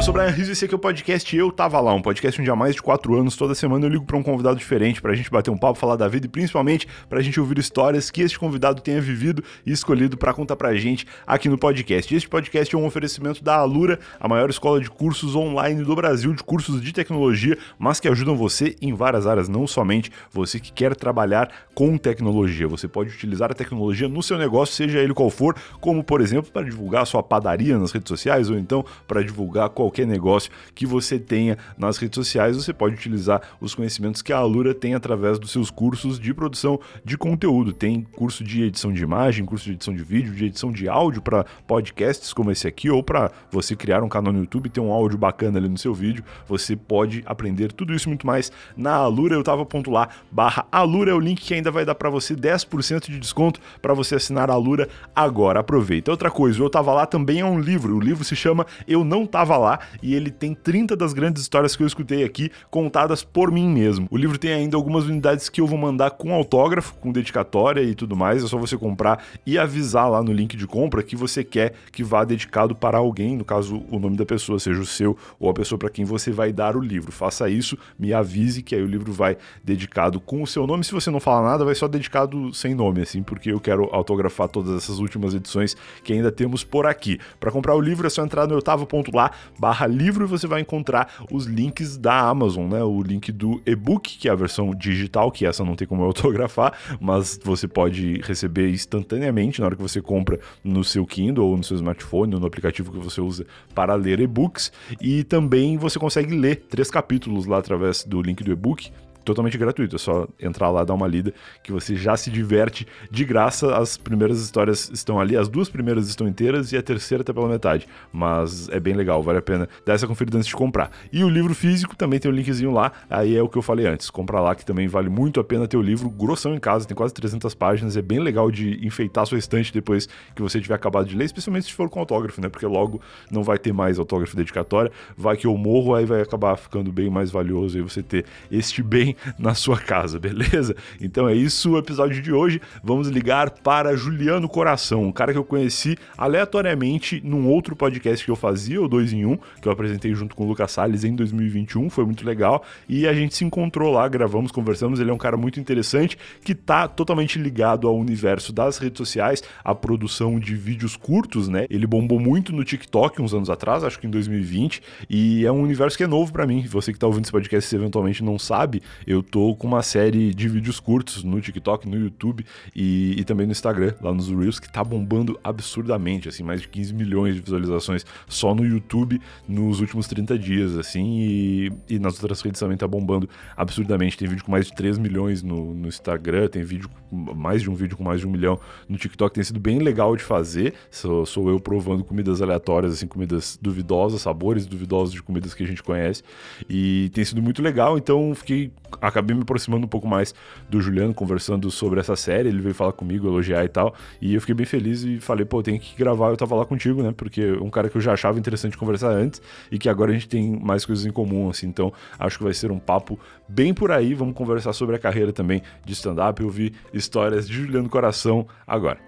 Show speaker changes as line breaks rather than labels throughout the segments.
Eu sou o Brian Rizzo e esse aqui é o podcast Eu Tava Lá, um podcast onde há mais de quatro anos, toda semana eu ligo para um convidado diferente pra gente bater um papo, falar da vida e principalmente pra gente ouvir histórias que este convidado tenha vivido e escolhido para contar pra gente aqui no podcast. Este podcast é um oferecimento da Alura, a maior escola de cursos online do Brasil, de cursos de tecnologia, mas que ajudam você em várias áreas, não somente você que quer trabalhar com tecnologia. Você pode utilizar a tecnologia no seu negócio, seja ele qual for, como por exemplo para divulgar a sua padaria nas redes sociais ou então para divulgar qualquer qualquer negócio que você tenha nas redes sociais, você pode utilizar os conhecimentos que a Alura tem através dos seus cursos de produção de conteúdo. Tem curso de edição de imagem, curso de edição de vídeo, de edição de áudio para podcasts como esse aqui, ou para você criar um canal no YouTube e ter um áudio bacana ali no seu vídeo. Você pode aprender tudo isso e muito mais na Alura. Eu tava ponto lá, barra Alura é o link que ainda vai dar para você 10% de desconto para você assinar a Alura agora. Aproveita. Outra coisa, Eu Tava Lá também é um livro. O livro se chama Eu Não Tava Lá e ele tem 30 das grandes histórias que eu escutei aqui contadas por mim mesmo. O livro tem ainda algumas unidades que eu vou mandar com autógrafo, com dedicatória e tudo mais. É só você comprar e avisar lá no link de compra que você quer que vá dedicado para alguém, no caso o nome da pessoa, seja o seu ou a pessoa para quem você vai dar o livro. Faça isso, me avise que aí o livro vai dedicado com o seu nome. Se você não falar nada, vai só dedicado sem nome, assim, porque eu quero autografar todas essas últimas edições que ainda temos por aqui. Para comprar o livro é só entrar no oitavo.lá barra livro e você vai encontrar os links da Amazon, né? O link do e-book, que é a versão digital, que essa não tem como eu autografar, mas você pode receber instantaneamente na hora que você compra no seu Kindle ou no seu smartphone ou no aplicativo que você usa para ler e-books. E também você consegue ler três capítulos lá através do link do e-book totalmente gratuito. É só entrar lá, dar uma lida, que você já se diverte de graça. As primeiras histórias estão ali, as duas primeiras estão inteiras e a terceira até pela metade. Mas é bem legal, vale a pena dar essa conferida antes de comprar. E o livro físico também tem o um linkzinho lá, aí é o que eu falei antes. Compra lá que também vale muito a pena ter o livro grossão em casa, tem quase 300 páginas, é bem legal de enfeitar sua estante depois que você tiver acabado de ler, especialmente se for com autógrafo, né? Porque logo não vai ter mais autógrafo dedicatória, vai que eu morro, aí vai acabar ficando bem mais valioso aí você ter este bem na sua casa, beleza? Então é isso o episódio de hoje. Vamos ligar para Juliano Coração, um cara que eu conheci aleatoriamente num outro podcast que eu fazia, o 2 em 1, um, que eu apresentei junto com o Lucas Salles em 2021, foi muito legal. E a gente se encontrou lá, gravamos, conversamos. Ele é um cara muito interessante que tá totalmente ligado ao universo das redes sociais, à produção de vídeos curtos, né? Ele bombou muito no TikTok uns anos atrás, acho que em 2020, e é um universo que é novo para mim. Você que tá ouvindo esse podcast, se eventualmente não sabe, eu tô com uma série de vídeos curtos no TikTok, no YouTube e, e, também no Instagram, lá nos Reels, que tá bombando absurdamente, assim, mais de 15 milhões de visualizações só no YouTube nos últimos 30 dias, assim, e, e nas outras redes também tá bombando absurdamente. Tem vídeo com mais de 3 milhões no, no Instagram, tem vídeo, mais de um vídeo com mais de um milhão no TikTok, tem sido bem legal de fazer. Sou, sou eu provando comidas aleatórias, assim, comidas duvidosas, sabores duvidosos de comidas que a gente conhece, e tem sido muito legal, então fiquei acabei me aproximando um pouco mais do Juliano, conversando sobre essa série. Ele veio falar comigo, elogiar e tal. E eu fiquei bem feliz e falei, pô, tem que gravar. Eu tava lá contigo, né? Porque é um cara que eu já achava interessante conversar antes e que agora a gente tem mais coisas em comum, assim. Então acho que vai ser um papo bem por aí. Vamos conversar sobre a carreira também de stand-up e ouvir histórias de Juliano Coração agora.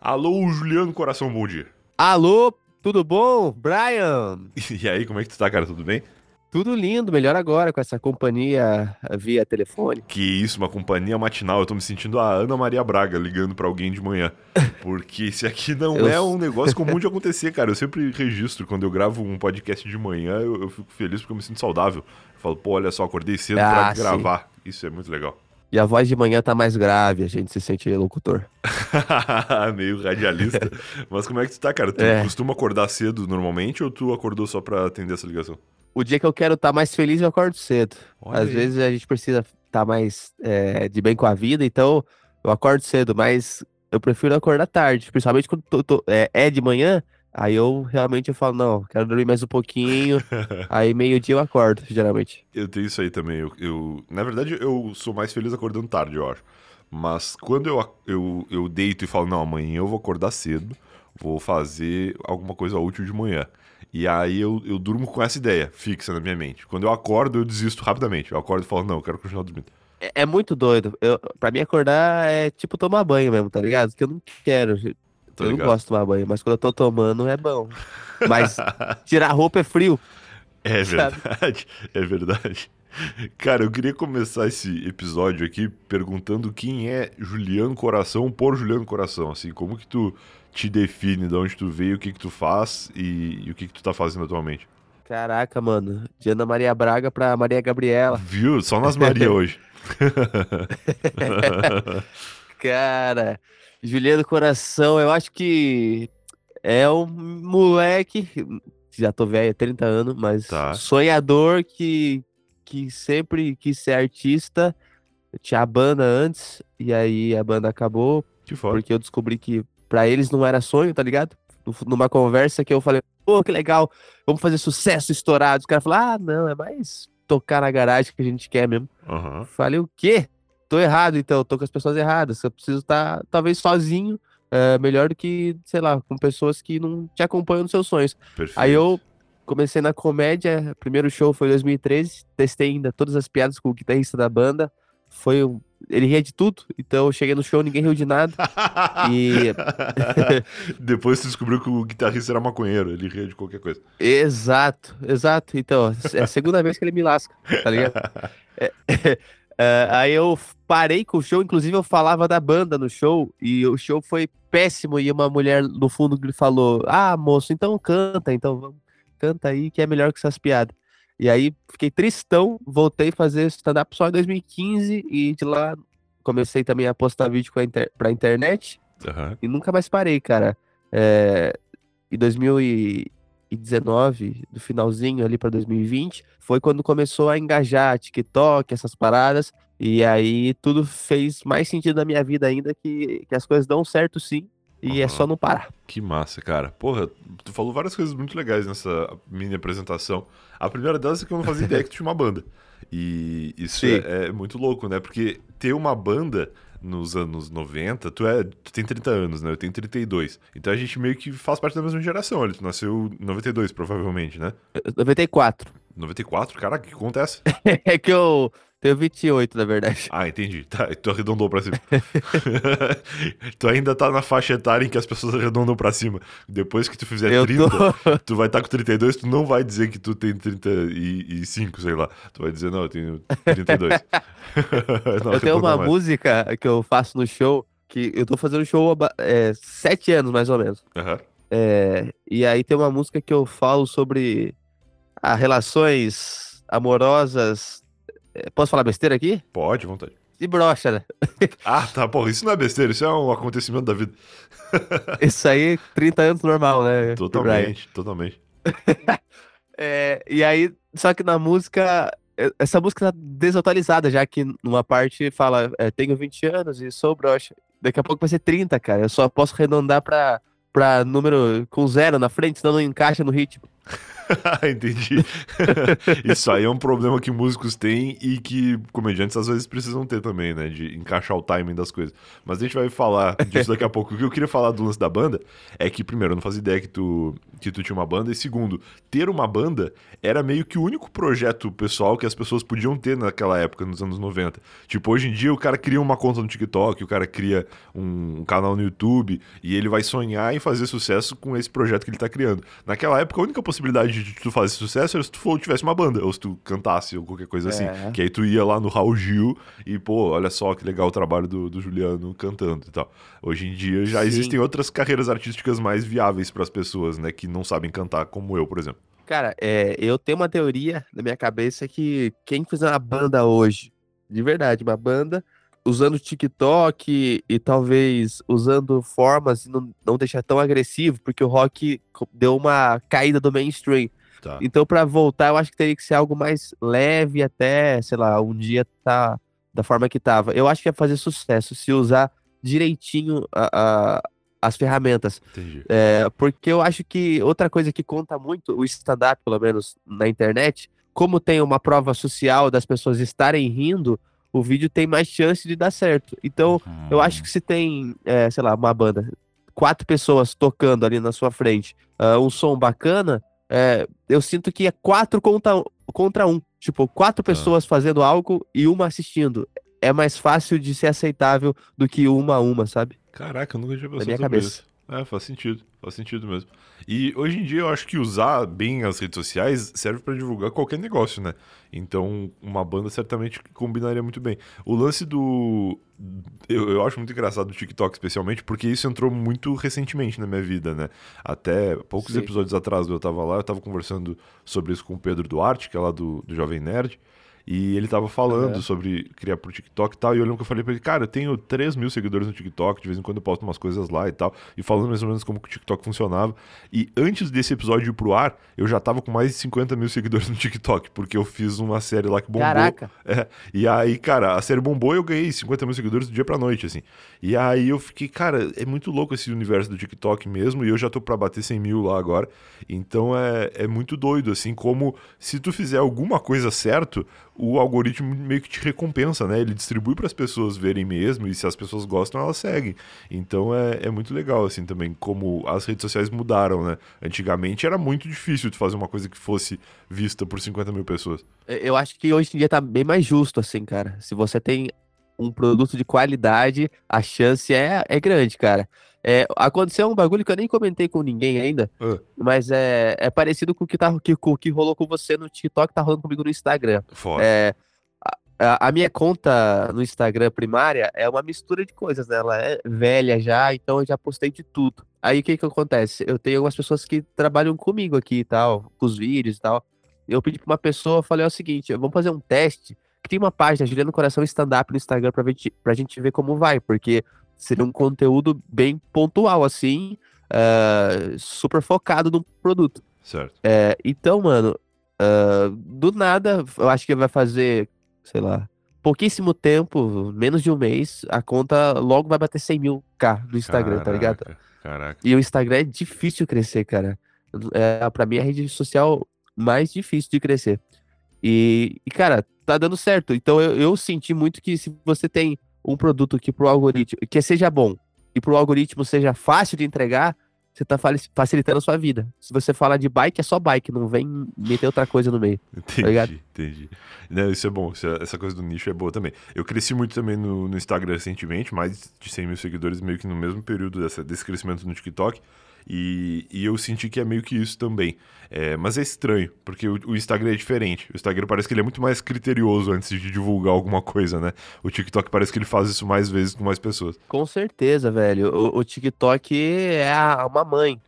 Alô, Juliano Coração, bom dia.
Alô, tudo bom? Brian?
E aí, como é que tu tá, cara? Tudo bem?
Tudo lindo, melhor agora com essa companhia via telefone.
Que isso, uma companhia matinal. Eu tô me sentindo a Ana Maria Braga ligando para alguém de manhã. Porque esse aqui não eu... é um negócio comum de acontecer, cara. Eu sempre registro quando eu gravo um podcast de manhã, eu, eu fico feliz porque eu me sinto saudável. Eu falo, pô, olha só, acordei cedo ah, pra gravar. Isso é muito legal.
E a voz de manhã tá mais grave, a gente se sente locutor.
Meio radialista. Mas como é que tu tá, cara? Tu é. costuma acordar cedo normalmente ou tu acordou só pra atender essa ligação?
O dia que eu quero estar tá mais feliz, eu acordo cedo. Olha Às aí. vezes a gente precisa estar tá mais é, de bem com a vida, então eu acordo cedo, mas eu prefiro acordar tarde. Principalmente quando tô, tô, é, é de manhã, Aí eu realmente eu falo, não, quero dormir mais um pouquinho. aí meio-dia eu acordo, geralmente.
Eu tenho isso aí também. Eu, eu, na verdade, eu sou mais feliz acordando tarde, eu acho. Mas quando eu, eu, eu deito e falo, não, amanhã eu vou acordar cedo, vou fazer alguma coisa útil de manhã. E aí eu, eu durmo com essa ideia fixa na minha mente. Quando eu acordo, eu desisto rapidamente. Eu acordo e falo, não, eu quero continuar dormindo.
É, é muito doido. Eu, pra mim, acordar é tipo tomar banho mesmo, tá ligado? Que eu não quero.
Tô
eu
ligado.
não gosto de tomar banho, mas quando eu tô tomando é bom. Mas tirar roupa é frio.
É
Sabe?
verdade, é verdade. Cara, eu queria começar esse episódio aqui perguntando quem é Juliano Coração por Juliano Coração, assim, como que tu te define, de onde tu veio, o que que tu faz e, e o que que tu tá fazendo atualmente.
Caraca, mano. De Ana Maria Braga pra Maria Gabriela.
Viu? Só nas Maria hoje.
Cara, Juliano Coração, eu acho que é um moleque, já tô velho, 30 anos, mas
Tá.
sonhador que, que sempre quis ser artista. Eu tinha a banda antes, e aí a banda acabou, porque eu descobri que pra eles não era sonho, tá ligado? Nu- Numa conversa que eu falei, pô, que legal, vamos fazer sucesso estourado. Os caras falaram, ah, não, é mais tocar na garagem que a gente quer mesmo.
Aham.
Falei, o quê? Tô errado, então, tô com as pessoas erradas. Eu preciso estar, talvez, sozinho, é, melhor do que, sei lá, com pessoas que não te acompanham nos seus sonhos.
Perfeito.
Aí eu comecei na comédia, primeiro show foi em 2013, testei ainda todas as piadas com o guitarrista da banda. Foi um... Ele ria de tudo, então eu cheguei no show, ninguém riu de nada. E-
Depois tu descobriu que o guitarrista era maconheiro, ele ria de qualquer coisa.
Exato, exato. Então, é a segunda vez que ele me lasca, tá ligado? É, é, aí eu parei com o show, inclusive eu falava da banda no show, e o show foi péssimo, e uma mulher no fundo me falou, ah, moço, então canta, então vamos, canta aí que é melhor que essas piadas. E aí fiquei tristão, voltei a fazer stand-up só em 2015, e de lá comecei também a postar vídeo a inter pra internet,
Aham.
e nunca mais parei, cara. É, em 2019, do finalzinho ali pra 2020, foi quando começou a engajar TikTok, essas paradas, e aí tudo fez mais sentido na minha vida ainda que, que as coisas dão certo sim, e é
Aham.
só não parar.
Que massa, cara. Porra, tu falou várias coisas muito legais nessa mini apresentação. A primeira delas é que eu não fazia ideia que tinha uma banda. E isso é, é muito louco, né? Porque ter uma banda nos anos 90, tu, é, tu tem 30 anos, né? Eu tenho 32. Então a gente meio que faz parte da mesma geração. Tu nasceu em 92, provavelmente, né?
94.
94? Caraca, que conta é
é que eu tenho 28, na verdade.
Ah, entendi. Tá, tu arredondou pra cima. tu ainda tá na faixa etária em que as pessoas arredondam pra cima. Depois que tu fizer
eu
30,
tô...
tu vai estar com 32, tu não vai dizer que tu tem 35, sei lá. Tu vai dizer, não, eu tenho 32. Não,
eu tenho uma
mais.
música que eu faço no show, que eu tô fazendo show há é, sete anos, mais ou menos.
Aham.
É, e aí tem uma música que eu falo sobre ah, relações amorosas. Posso falar besteira aqui?
Pode, vontade.
E brocha, né?
Ah, tá, porra, isso não é besteira, isso é um acontecimento da vida.
Isso aí, 30 anos normal, né?
Totalmente, totalmente.
É, e aí, só que na música, é, essa música tá desatualizada, já que numa parte fala, é, tenho 20 anos e sou broxa. Daqui a pouco vai ser 30, cara. Eu só posso arredondar pra, pra número com zero na frente, senão não encaixa no ritmo.
Entendi. Isso aí é um problema que músicos têm e que comediantes às vezes precisam ter também, né? De encaixar o timing das coisas. Mas a gente vai falar disso daqui a pouco. O que eu queria falar do lance da banda é que, primeiro, eu não fazia ideia que tu, que tu tinha uma banda. E segundo, ter uma banda era meio que o único projeto pessoal que as pessoas podiam ter naquela época, nos anos 90. Tipo, hoje em dia o cara cria uma conta no TikTok, o cara cria um, canal no YouTube e ele vai sonhar em fazer sucesso com esse projeto que ele tá criando. Naquela época, a única possibilidade de tu fazer sucesso era se tu for, tivesse uma banda, ou se tu cantasse, ou qualquer coisa assim.
É.
Que aí tu ia lá no Raul Gil e, pô, olha só que legal o trabalho do, do Juliano cantando e tal. Hoje em dia já
Sim.
existem outras carreiras artísticas mais viáveis para as pessoas, né, que não sabem cantar, como eu, por exemplo.
Cara, é, eu tenho uma teoria na minha cabeça que quem fizer uma banda hoje, de verdade, uma banda, usando TikTok e, talvez usando formas e não, não deixar tão agressivo, porque o rock deu uma caída do mainstream.
Tá.
Então, pra voltar, eu acho que teria que ser algo mais leve até, sei lá, um dia tá da forma que tava. Eu acho que ia fazer sucesso se usar direitinho a- a- as ferramentas. É, porque eu acho que outra coisa que conta muito, o stand-up, pelo menos na internet, como tem uma prova social das pessoas estarem rindo, o vídeo tem mais chance de dar certo. Então, eu acho que se tem, é, sei lá, uma banda, quatro pessoas tocando ali na sua frente, ah, um som bacana, é, eu sinto que é quatro contra, contra um. Tipo, quatro pessoas fazendo algo e uma assistindo. é mais fácil de ser aceitável do que uma a uma, sabe?
Caraca, eu nunca tinha pensado
minha
sobre
cabeça.
isso. É, faz sentido, faz sentido mesmo. E hoje em dia eu acho que usar bem as redes sociais serve pra divulgar qualquer negócio, né? Então, uma banda certamente combinaria muito bem. O lance do. Eu, eu acho muito engraçado do TikTok, especialmente, porque isso entrou muito recentemente na minha vida, né? Até poucos
Sim.
episódios atrás eu tava lá, eu tava conversando sobre isso com o Pedro Duarte, que é lá do, do Jovem Nerd. E ele tava falando
Aham.
sobre criar pro TikTok e tal. E eu lembro que eu falei pra ele, cara, eu tenho 3 mil seguidores no TikTok, de vez em quando eu posto umas coisas lá e tal. E falando mais ou menos como que o TikTok funcionava. E antes desse episódio ir pro ar, eu já tava com mais de 50 mil seguidores no TikTok, porque eu fiz uma série lá que bombou.
Caraca.
É, e aí, cara, a série bombou e eu ganhei 50 mil seguidores do dia pra noite, assim. E aí eu fiquei, cara, é muito louco esse universo do TikTok mesmo, e eu já tô pra bater 100 mil lá agora. Então é, é muito doido, assim, como se tu fizer alguma coisa certo, o algoritmo meio que te recompensa, né? Ele distribui para as pessoas verem mesmo, e se as pessoas gostam, elas seguem. Então é, é muito legal, assim, também, como as redes sociais mudaram, né? Antigamente era muito difícil de fazer uma coisa que fosse vista por 50 mil pessoas.
Eu acho que hoje em dia tá bem mais justo, assim, cara. Se você tem um produto de qualidade, a chance é, é grande, cara. É, aconteceu um bagulho que eu nem comentei com ninguém ainda,
Ah.
mas é, é parecido com o que, tá, que, com que rolou com você no TikTok, tá rolando comigo no Instagram.
Fora.
É, a, a minha conta no Instagram primária é uma mistura de coisas, né? Ela é velha já, então eu já postei de tudo. Aí o que que acontece? Eu tenho algumas pessoas que trabalham comigo aqui e tal, com os vídeos e tal. Eu pedi pra uma pessoa, falei é o seguinte, vamos fazer um teste. Cria uma página, Juliano Coração Stand-Up no Instagram pra, gente, pra gente ver como vai, porque seria um conteúdo bem pontual, assim, ah, super focado no produto.
Certo.
É, então, mano, ah, do nada, eu acho que vai fazer, sei lá, pouquíssimo tempo, menos de um mês, a conta logo vai bater 100 mil K no Instagram, tá ligado?
Caraca, Caraca.
E o Instagram é difícil crescer, cara. É, pra mim, é a rede social mais difícil de crescer. E, e, cara, tá dando certo. Então, eu, eu senti muito que se você tem um produto que pro algoritmo, que seja bom, e pro algoritmo seja fácil de entregar, você tá facilitando a sua vida. Se você fala de bike, é só bike, não vem meter outra coisa no meio.
Entendi, entendi. Não, isso é bom, isso é- essa coisa do nicho é boa também. Eu cresci muito também no, no Instagram recentemente, mais de 100 mil seguidores, meio que no mesmo período dessa, desse crescimento no TikTok. E, e eu senti que é meio que isso também. É, mas é estranho, porque o, o Instagram é diferente. O Instagram parece que ele é muito mais criterioso antes de divulgar alguma coisa, né? O TikTok parece que ele faz isso mais vezes com mais pessoas.
Com certeza, velho. O, o TikTok é a- uma mãe.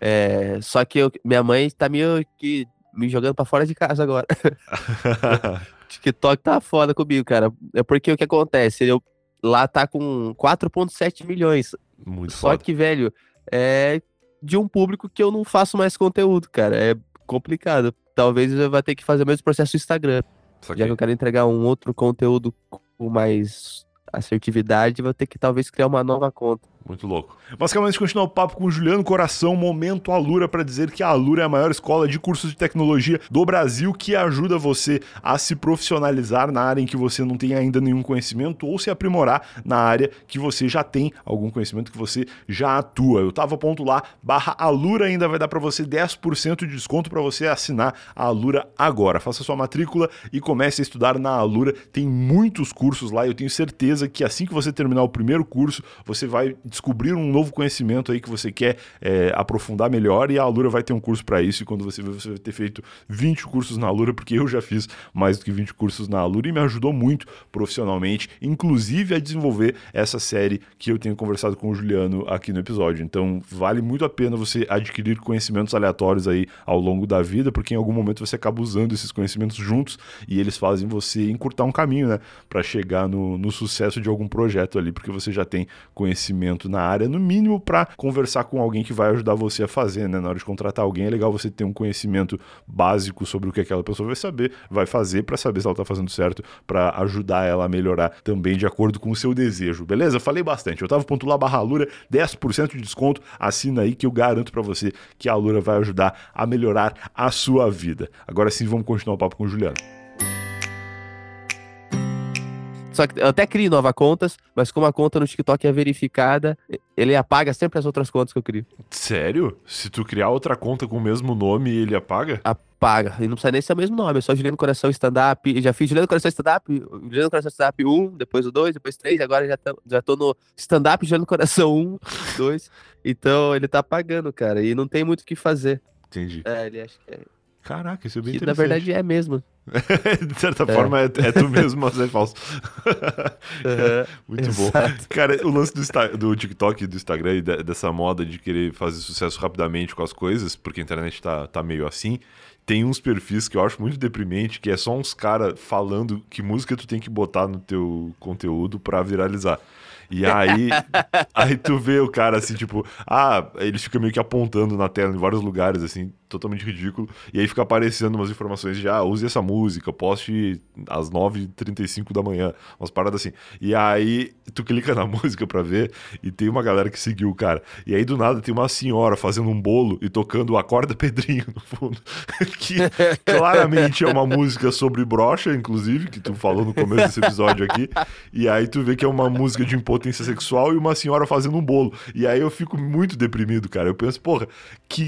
É, só que eu- minha mãe tá meio que me jogando pra fora de casa agora. TikTok tá foda comigo, cara. É porque o que acontece? Eu, lá tá com 4,7 milhões.
muito
Só
foda.
que, velho, é de um público que eu não faço mais conteúdo, cara. É complicado. Talvez eu vá ter que fazer o mesmo processo no Instagram. Já que eu quero entregar um outro conteúdo com mais assertividade, vou ter que talvez criar uma nova conta.
Muito louco. De continuar o papo com o Juliano Coração, momento Alura para dizer que a Alura é a maior escola de cursos de tecnologia do Brasil que ajuda você a se profissionalizar na área em que você não tem ainda nenhum conhecimento ou se aprimorar na área que você já tem algum conhecimento que você já atua. Eu tava ponto lá, barra Alura ainda vai dar para você 10% de desconto para você assinar a Alura agora. Faça sua matrícula e comece a estudar na Alura. Tem muitos cursos lá, eu tenho certeza que assim que você terminar o primeiro curso, você vai descobrir um novo conhecimento aí que você quer é, aprofundar melhor e a Alura vai ter um curso para isso. E quando você vê, você vai ter feito 20 cursos na Alura, porque eu já fiz mais do que 20 cursos na Alura e me ajudou muito profissionalmente, inclusive a desenvolver essa série que eu tenho conversado com o Juliano aqui no episódio. Então, vale muito a pena você adquirir conhecimentos aleatórios aí ao longo da vida, porque em algum momento você acaba usando esses conhecimentos juntos e eles fazem você encurtar um caminho, né, para chegar no, no sucesso de algum projeto ali, porque você já tem conhecimento na área, no mínimo para conversar com alguém que vai ajudar você a fazer, né? Na hora de contratar alguém, é legal você ter um conhecimento básico sobre o que aquela pessoa vai saber, vai fazer para saber se ela tá fazendo certo, para ajudar ela a melhorar também de acordo com o seu desejo, beleza? Falei bastante. Eu tava ponto lá barra Lura, 10% de desconto, assina aí que eu garanto para você que a Lura vai ajudar a melhorar a sua vida. Agora sim, vamos continuar o papo com o Juliano.
Só que eu até crio novas contas, mas como a conta no TikTok é verificada, ele apaga sempre as outras contas que eu crio.
Sério? Se tu criar outra conta com o mesmo nome, ele apaga?
Apaga. E não precisa nem ser o mesmo nome, é só Juliano Coração Stand-Up. Já fiz Juliano Coração Stand-Up, Juliano Coração Stand-Up 1, depois o 2, depois 3, agora já tô, já tô no Stand-Up Juliano Coração 1, 2. Então ele tá apagando, cara, e não tem muito o que fazer.
Entendi.
É, ele acha que é.
Caraca, isso é bem
Que, na
interessante.
verdade é mesmo.
de certa
É.
forma, é, é tu mesmo, mas é falso. Muito bom. Cara, o lance do, do TikTok e do Instagram e de- dessa moda de querer fazer sucesso rapidamente com as coisas, porque a internet tá, tá meio assim, tem uns perfis que eu acho muito deprimente, que é só uns caras falando que música tu tem que botar no teu conteúdo pra viralizar. E aí, aí tu vê o cara assim, tipo, ah, ele fica meio que apontando na tela em vários lugares, assim, totalmente ridículo. E aí fica aparecendo umas informações de, ah, use essa música, poste às 9h35 da manhã, umas paradas assim. E aí tu clica na música pra ver e tem uma galera que seguiu o cara. E aí do nada tem uma senhora fazendo um bolo e tocando Acorda Pedrinho no fundo. que claramente é uma música sobre brocha, inclusive, que tu falou no começo desse episódio aqui. E aí tu vê que é uma música de impotência sexual e uma senhora fazendo um bolo. E aí eu fico muito deprimido, cara. Eu penso, porra, que,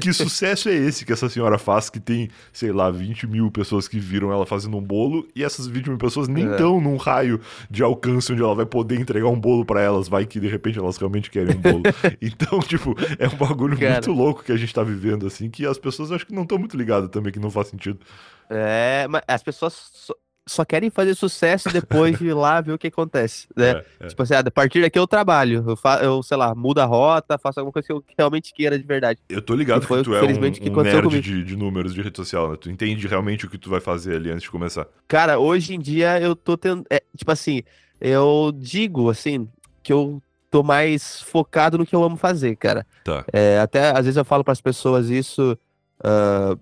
que sucesso é esse que essa senhora faz, que tem, sei lá, 20 mil pessoas que viram ela fazendo um bolo, e essas 20 mil pessoas nem
É.
estão num raio de alcance onde ela vai poder entregar um bolo pra elas, vai que de repente elas realmente querem um bolo. então, tipo, é um bagulho
Cara.
muito louco que a gente tá vivendo, assim, que as pessoas acho que não estão muito ligadas também, que não faz sentido.
É, mas as pessoas só, querem fazer sucesso depois de ir lá ver o que acontece, né?
É, é.
Tipo assim, ah, a partir daqui eu trabalho, eu, fa eu, sei lá, mudo a rota, faço alguma coisa que eu realmente queira de verdade.
Eu tô ligado
Que foi,
que tu é um,
que
um nerd de, de números de rede social, né? Tu entende realmente o que tu vai fazer ali antes de começar.
Cara, hoje em dia eu tô tendo. é, tipo assim, eu digo assim, que eu tô mais focado no que eu amo fazer, cara.
Tá.
É, até às vezes eu falo pras pessoas isso. de-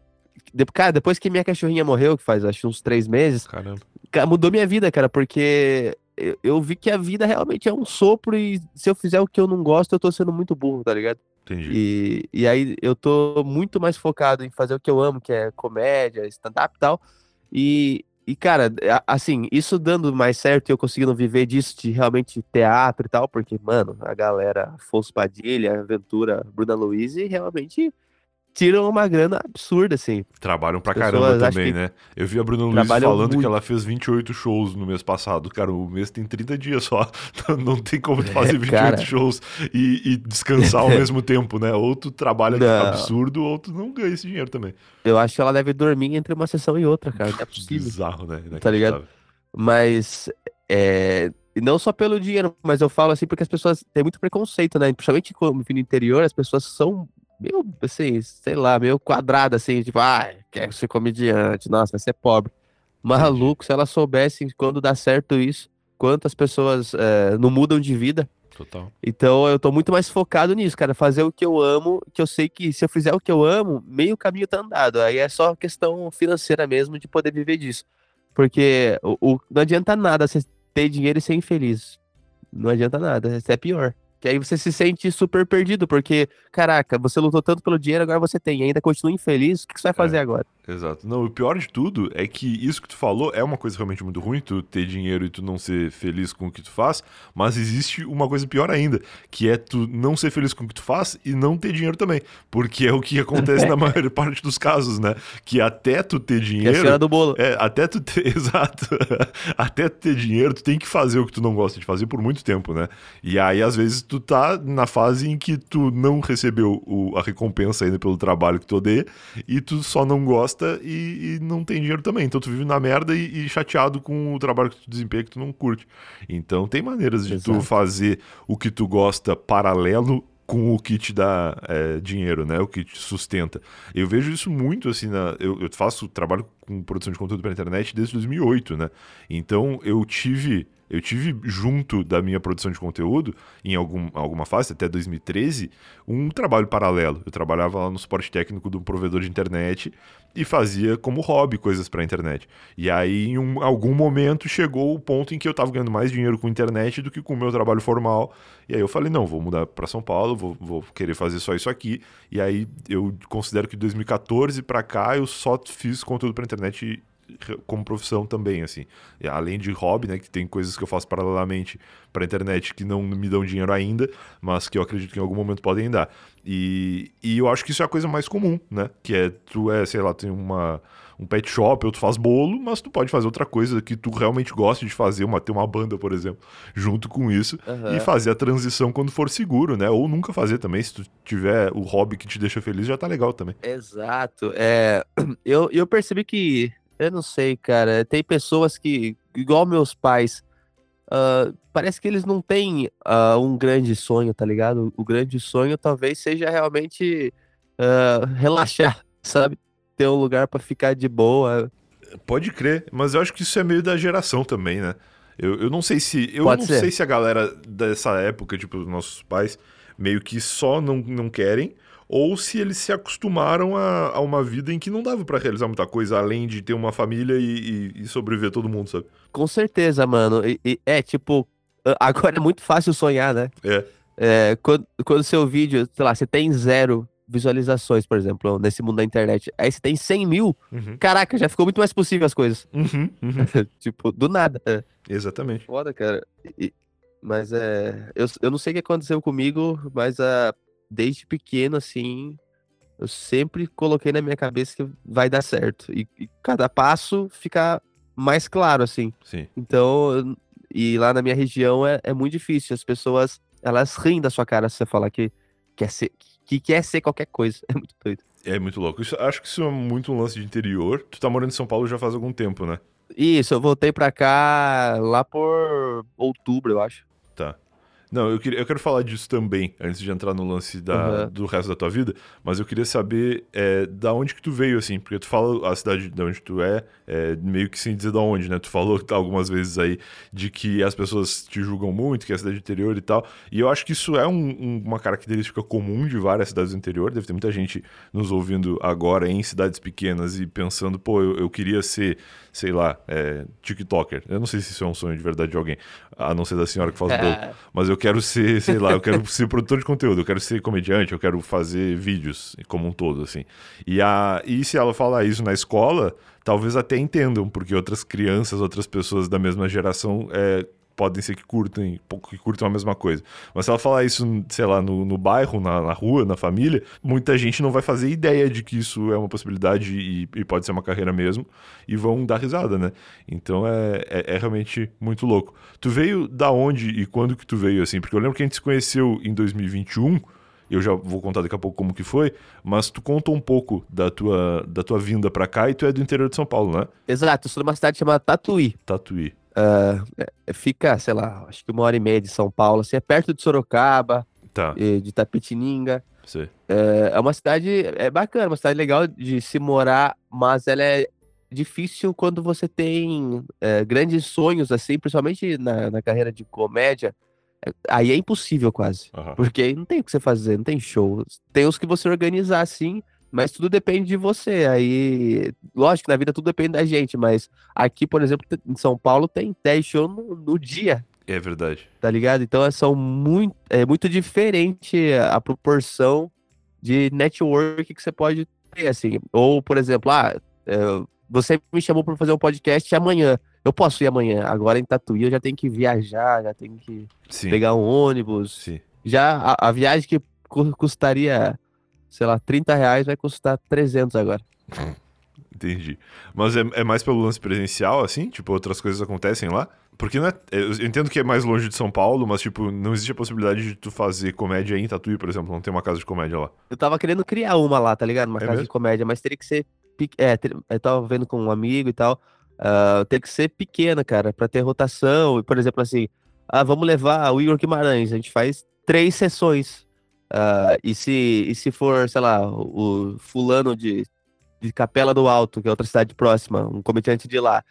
cara, depois que minha cachorrinha morreu, que faz acho uns três meses,
Caramba.
Ca- mudou minha vida, cara, porque eu, eu vi que a vida realmente é um sopro e se eu fizer o que eu não gosto, eu tô sendo muito burro, tá ligado?
Entendi.
E, e aí eu tô muito mais focado em fazer o que eu amo, que é comédia, stand-up e tal. E, e, cara, assim, isso dando mais certo e eu conseguindo viver disso, de realmente teatro e tal, porque, mano, a galera Afonso Padilha, Aventura, Bruna Luiz, realmente tiram uma grana absurda, assim.
Trabalham pra caramba também,
que
né? Eu vi a Bruna Luiz falando que
muito.
ela fez 28 shows no mês passado. Cara, o mês tem 30 dias só. Não tem como tu
É,
fazer 28
cara.
shows e, e descansar ao mesmo tempo, né? Ou tu trabalha
Não.
absurdo, ou tu não ganha esse dinheiro também.
Eu acho que ela deve dormir entre uma sessão e outra, cara. Não é possível.
Bizarro, né?
Tá ligado?
Inacreditável.
Mas é, e não só pelo dinheiro, mas eu falo assim porque as pessoas têm muito preconceito, né? Principalmente como no interior, as pessoas são meio, assim, sei lá, meio quadradas, assim, tipo, ah, quer ser comediante, nossa, vai ser pobre. Maluco, se elas soubessem quando dá certo isso, quantas pessoas é, não mudam de vida.
Total.
Então eu tô muito mais focado nisso, cara, fazer o que eu amo, que eu sei que se eu fizer o que eu amo, meio caminho tá andado. Aí é só questão financeira mesmo de poder viver disso. Porque o, o- não adianta nada você ter dinheiro e ser infeliz. Não adianta nada, isso é pior. Que aí você se sente super perdido, porque, caraca, você lutou tanto pelo dinheiro, agora você tem, e ainda continua infeliz, o que que você vai fazer agora?
Exato. Não, o pior de tudo é que isso que tu falou é uma coisa realmente muito ruim, tu ter dinheiro e tu não ser feliz com o que tu faz, mas existe uma coisa pior ainda, que é tu não ser feliz com o que tu faz e não ter dinheiro também. Porque é o que acontece na maior parte dos casos, né? Que até tu ter
Que é a
dinheiro.
do bolo.
É, até tu ter. Exato. até tu ter dinheiro, tu tem que fazer o que tu não gosta de fazer por muito tempo, né? E aí, às vezes, tu tá na fase em que tu não recebeu o- a recompensa ainda pelo trabalho que tu odeia, e tu só não gosta e, e não tem dinheiro também. Então tu vive na merda e, e chateado com o trabalho que tu desempenha que tu não curte. Então tem maneiras de tu
Exato.
fazer o que tu gosta paralelo com o que te dá é, dinheiro, né? O que te sustenta. Eu vejo isso muito assim, na, eu, eu faço trabalho com produção de conteúdo pela internet desde 2008, né? Então eu tive eu tive junto da minha produção de conteúdo, em algum, alguma fase, até 2013, um trabalho paralelo. Eu trabalhava lá no suporte técnico de um provedor de internet e fazia como hobby coisas para internet. E aí, em um- algum momento, chegou o ponto em que eu estava ganhando mais dinheiro com internet do que com o meu trabalho formal. E aí eu falei, não, vou mudar para São Paulo, vou, vou querer fazer só isso aqui. E aí eu considero que de 2014 para cá eu só fiz conteúdo para internet como profissão também, assim. Além de hobby, né, que tem coisas que eu faço paralelamente para internet que não me dão dinheiro ainda, mas que eu acredito que em algum momento podem dar. E, e eu acho que isso é a coisa mais comum, né? Que é, tu é, sei lá, tem uma um pet shop, ou tu faz bolo, mas tu pode fazer outra coisa que tu realmente gosta de fazer, uma, ter uma banda, por exemplo, junto com isso, uhum. e fazer a transição quando for seguro, né? Ou nunca fazer também, se tu tiver o hobby que te deixa feliz, já tá legal também.
Exato. É, eu, eu percebi que, eu não sei, cara, tem pessoas que, igual meus pais, uh, parece que eles não têm uh, um grande sonho, tá ligado? O grande sonho talvez seja realmente uh, relaxar, sabe? ter um lugar para ficar de boa.
Pode crer, mas eu acho que isso é meio da geração também, né? Eu, eu não sei se. Eu Pode não ser. sei se a galera dessa época, tipo, os nossos pais, meio que só não, não querem, ou se eles se acostumaram a, a uma vida em que não dava para realizar muita coisa, além de ter uma família e, e, e sobreviver todo mundo, sabe?
Com certeza, mano. E, é, tipo, agora é muito fácil sonhar, né?
É.
é quando, quando seu vídeo, sei lá, você tem zero visualizações, por exemplo, nesse mundo da internet. Aí você tem 100 mil, uhum. caraca, já ficou muito mais possível as coisas.
Uhum, uhum.
tipo, do nada.
Exatamente.
Foda, cara. E, mas é. Eu, eu não sei o que aconteceu comigo, mas uh, desde pequeno, assim, eu sempre coloquei na minha cabeça que vai dar certo. E, e cada passo fica mais claro, assim.
Sim.
Então, e lá na minha região é, é muito difícil. As pessoas, elas riem da sua cara se você falar que quer ser, que quer ser qualquer coisa. É muito doido.
É muito louco. Isso, acho que isso é muito um lance de interior. Tu tá morando em São Paulo já faz algum tempo, né?
Isso, eu voltei pra cá lá por outubro, eu acho.
Tá. Não, eu, queria, eu quero falar disso também, antes de entrar no lance da, uhum. do resto da tua vida, mas eu queria saber é, da onde que tu veio, assim, porque tu fala a cidade de onde tu é, é, meio que sem dizer da onde, né? Tu falou algumas vezes aí de que as pessoas te julgam muito, que é a cidade interior e tal, e eu acho que isso é um, um, uma característica comum de várias cidades do interior, deve ter muita gente nos ouvindo agora em cidades pequenas e pensando, pô, eu, eu queria ser sei lá, é, TikToker. Eu não sei se isso é um sonho de verdade de alguém, a não ser da senhora que faz bolo. É. Mas eu quero ser, sei lá, eu quero ser produtor de conteúdo, eu quero ser comediante, eu quero fazer vídeos como um todo, assim. E, a, e se ela falar isso na escola, talvez até entendam, porque outras crianças, outras pessoas da mesma geração é, podem ser que curtem, que curtam a mesma coisa. Mas se ela falar isso, sei lá, no, no bairro, na, na, rua, na família, muita gente não vai fazer ideia de que isso é uma possibilidade e, e pode ser uma carreira mesmo, e vão dar risada, né? Então é, é, é, realmente muito louco. Tu veio da onde e quando que tu veio, assim? Porque eu lembro que a gente se conheceu em 2021, eu já vou contar daqui a pouco como que foi, mas tu conta um pouco da tua, da tua vinda para cá e tu é do interior de São Paulo, né?
Exato, eu sou de uma cidade chamada Tatuí.
Tatuí.
Uh, fica, sei lá, acho que uma hora e meia de São Paulo, assim, é perto de Sorocaba,
tá.
de Tapetininga. É, é uma cidade, é bacana, uma cidade legal de se morar, mas ela é difícil quando você tem é, grandes sonhos, assim, principalmente na, na carreira de comédia. É, aí é impossível quase. Uhum. Porque não tem o que você fazer, não tem show. Tem os que você organizar assim, mas tudo depende de você. Aí, lógico que na vida tudo depende da gente, mas aqui, por exemplo, em São Paulo tem 10 shows no, no dia.
É verdade.
Tá ligado? Então é, são muito, é muito diferente a proporção de network que você pode ter, assim. Ou, por exemplo, ah, é, você me chamou para fazer um podcast amanhã. Eu posso ir amanhã. Agora em Tatuí eu já tenho que viajar, já tenho que Sim. pegar um ônibus.
Sim.
Já a, a viagem que custaria sei lá, 30 reais vai custar 300 agora.
Entendi. Mas é, é, mais pelo lance presencial, assim? Tipo, outras coisas acontecem lá? Porque não é, é, eu entendo que é mais longe de São Paulo, mas, tipo, não existe a possibilidade de tu fazer comédia em Tatuí, por exemplo, não tem uma casa de comédia lá.
Eu tava querendo criar uma lá, tá ligado? Uma é casa mesmo? de comédia, mas teria que ser. É, ter... eu tava vendo com um amigo e tal. Uh, tem que ser pequena, cara, pra ter rotação. Por exemplo, assim, ah, vamos levar o Igor Guimarães, a gente faz três sessões Uh, e, se, e se for, sei lá, o, fulano de, de Capela do Alto, que é outra cidade próxima, um comediante de lá,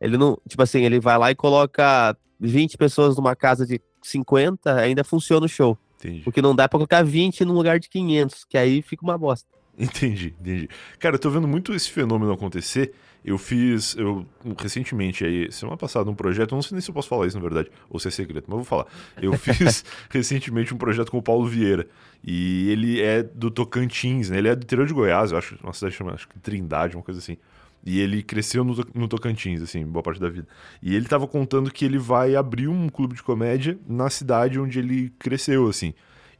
ele não, tipo assim, ele vai lá e coloca 20 pessoas numa casa de 50, ainda funciona o show.
Entendi.
Porque não dá pra colocar 20 num lugar de 500, que aí fica uma bosta.
Entendi, entendi. Cara, eu tô vendo muito esse fenômeno acontecer eu fiz, eu recentemente, aí, semana passada, um projeto, não sei nem se eu posso falar isso na verdade, ou se é segredo, mas vou falar. Eu fiz recentemente um projeto com o Paulo Vieira, e ele é do Tocantins, né? Ele é do interior de Goiás, eu acho, uma cidade chamada acho que Trindade, uma coisa assim. E ele cresceu no, no Tocantins, assim, boa parte da vida. E ele tava contando que ele vai abrir um clube de comédia na cidade onde ele cresceu, assim.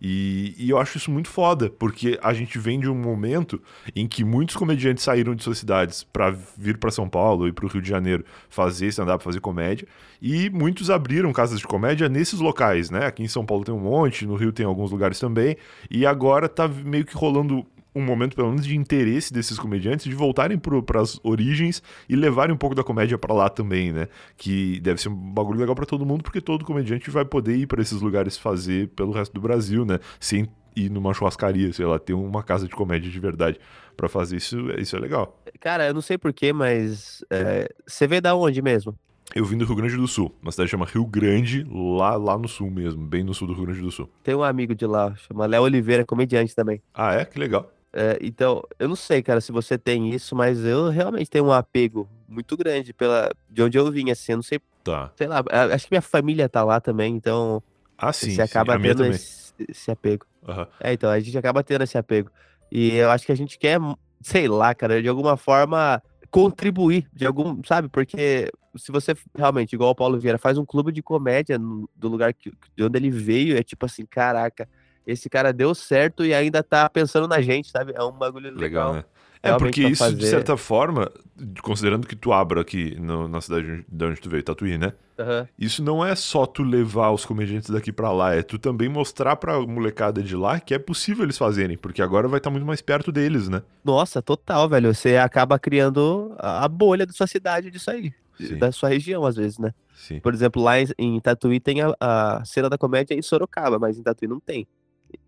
E, e, eu acho isso muito foda, porque a gente vem de um momento em que muitos comediantes saíram de suas cidades para vir para São Paulo e para o Rio de Janeiro fazer stand-up, fazer comédia, e muitos abriram casas de comédia nesses locais, né? Aqui em São Paulo tem um monte, no Rio tem alguns lugares também, e agora tá meio que rolando um momento, pelo menos, de interesse desses comediantes de voltarem para as origens e levarem um pouco da comédia para lá também, né? Que deve ser um bagulho legal para todo mundo, porque todo comediante vai poder ir para esses lugares fazer pelo resto do Brasil, né? Sem ir numa churrascaria, sei lá, ter uma casa de comédia de verdade para fazer isso, isso é legal.
Cara, eu não sei porquê, mas é, você veio da onde mesmo?
Eu vim do Rio Grande do Sul, uma cidade chama Rio Grande, lá, lá no sul mesmo, bem no sul do Rio Grande do Sul.
Tem um amigo de lá, chama Léo Oliveira, comediante também.
Ah, é? Que legal.
É, então, eu não sei, cara, se você tem isso, mas eu realmente tenho um apego muito grande pela de onde eu vim, assim, eu não sei.
Tá.
Sei lá, acho que minha família tá lá também, então.
Ah, sim.
Você acaba
sim.
tendo esse, esse, apego.
Uhum.
É, então, a gente acaba tendo esse apego. E eu acho que a gente quer, sei lá, cara, de alguma forma contribuir, de algum, sabe? Porque se você realmente, igual o Paulo Vieira, faz um clube de comédia no, do lugar que, de onde ele veio, é tipo assim, caraca esse cara deu certo e ainda tá pensando na gente, sabe? É um bagulho legal. legal né?
É, porque isso, fazer... de certa forma, considerando que tu abra aqui no, na cidade de onde tu veio, Tatuí, né?
Uhum.
Isso não é só tu levar os comediantes daqui para lá, é tu também mostrar pra molecada de lá que é possível eles fazerem, porque agora vai estar tá muito mais perto deles, né?
Nossa, total, velho. Você acaba criando a bolha da sua cidade disso aí. Sim. Da sua região, às vezes, né?
Sim.
Por exemplo, lá em, em Tatuí tem a, a cena da comédia em Sorocaba, mas em Tatuí não tem.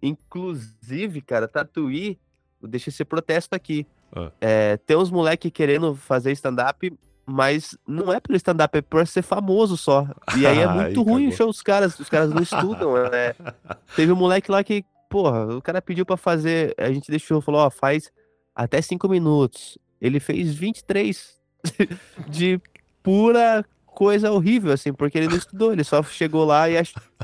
Inclusive, cara, Tatuí, deixa esse protesto aqui.
Ah.
É, tem uns moleque querendo fazer stand-up, mas não é pelo stand-up, é por ser famoso só. E aí é muito Ai, ruim o show dos caras, os caras não estudam. É. Teve um moleque lá que, porra, o cara pediu para fazer, a gente deixou, falou, ó, faz até cinco minutos. Ele fez 23 de pura coisa horrível, assim, porque ele não estudou, ele só chegou lá e,